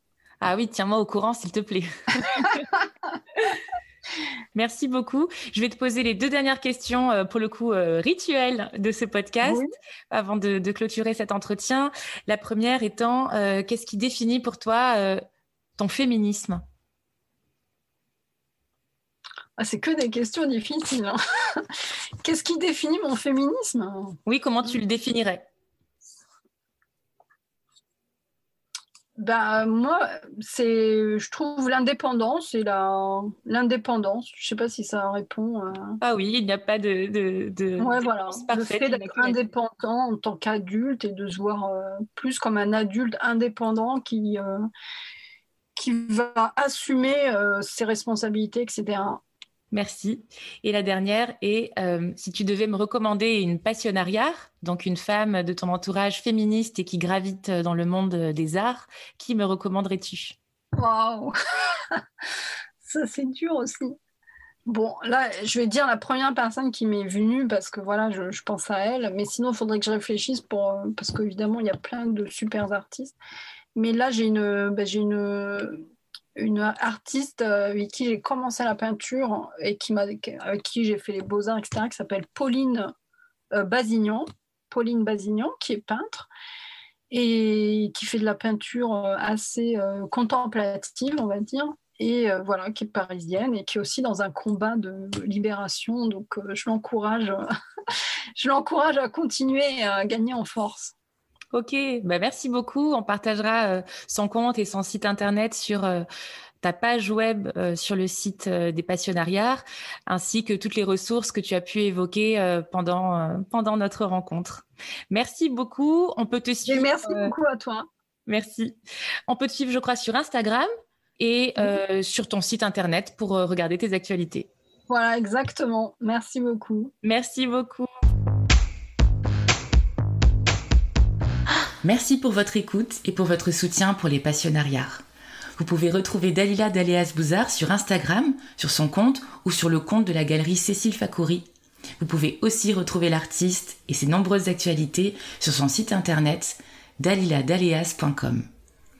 Ah oui, tiens-moi au courant, s'il te plaît. Merci beaucoup. Je vais te poser les deux dernières questions, euh, pour le coup, euh, rituelles de ce podcast, avant de, clôturer cet entretien. La première étant, euh, qu'est-ce qui définit pour toi ton féminisme? Ah, C'est que des questions difficiles. Hein. qu'est-ce qui définit mon féminisme? Oui, comment tu le définirais? Ben, moi, c'est, je trouve l'indépendance et la, l'indépendance. Je sais pas si ça répond. Ah oui, il n'y a pas de, de, de ouais, voilà. le fait d'être indépendant en tant qu'adulte et de se voir euh, plus comme un adulte indépendant qui, euh, qui va assumer euh, ses responsabilités, etc. Merci. Et la dernière est, euh, si tu devais me recommander une passionnariat, donc une femme de ton entourage féministe et qui gravite dans le monde des arts, qui me recommanderais-tu? Waouh Ça, c'est dur aussi. Bon, là, je vais dire la première personne qui m'est venue parce que voilà, je, pense à elle. Mais sinon, il faudrait que je réfléchisse pour, euh, parce qu'évidemment, il y a plein de super artistes. Mais là, j'ai une, ben, j'ai une, une artiste euh, avec qui j'ai commencé la peinture et qui avec qui j'ai fait les beaux-arts, etc., qui s'appelle Pauline euh, Basignan. Pauline Basignan, qui est peintre et qui fait de la peinture euh, assez contemplative, on va dire, et voilà, qui est parisienne et qui est aussi dans un combat de libération. Donc, je l'encourage, je l'encourage à continuer à gagner en force. Ok, bah merci beaucoup. On partagera euh, son compte et son site internet sur euh, ta page web euh, sur le site des passionnariats, ainsi que toutes les ressources que tu as pu évoquer pendant, pendant notre rencontre. Merci beaucoup. On peut te suivre. merci beaucoup à toi. Merci. On peut te suivre, je crois, sur Instagram et sur ton site internet pour regarder tes actualités. Voilà, exactement. Merci beaucoup. Merci beaucoup. Merci pour votre écoute et pour votre soutien pour les passionnariats. Vous pouvez retrouver Dalila d'Aléas Bouzard sur Instagram, sur son compte ou sur le compte de la galerie Cécile Fakouri. Vous pouvez aussi retrouver l'artiste et ses nombreuses actualités sur son site internet daliladaleas.com.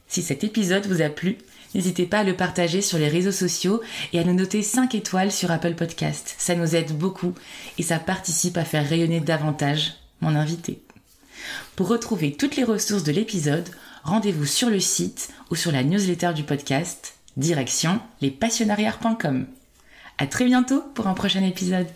Si cet épisode vous a plu, n'hésitez pas à le partager sur les réseaux sociaux et à nous noter 5 étoiles sur Apple Podcast. Ça nous aide beaucoup et ça participe à faire rayonner davantage mon invité. Pour retrouver toutes les ressources de l'épisode, rendez-vous sur le site ou sur la newsletter du podcast, direction lespassionnariats.com. À très bientôt pour un prochain épisode.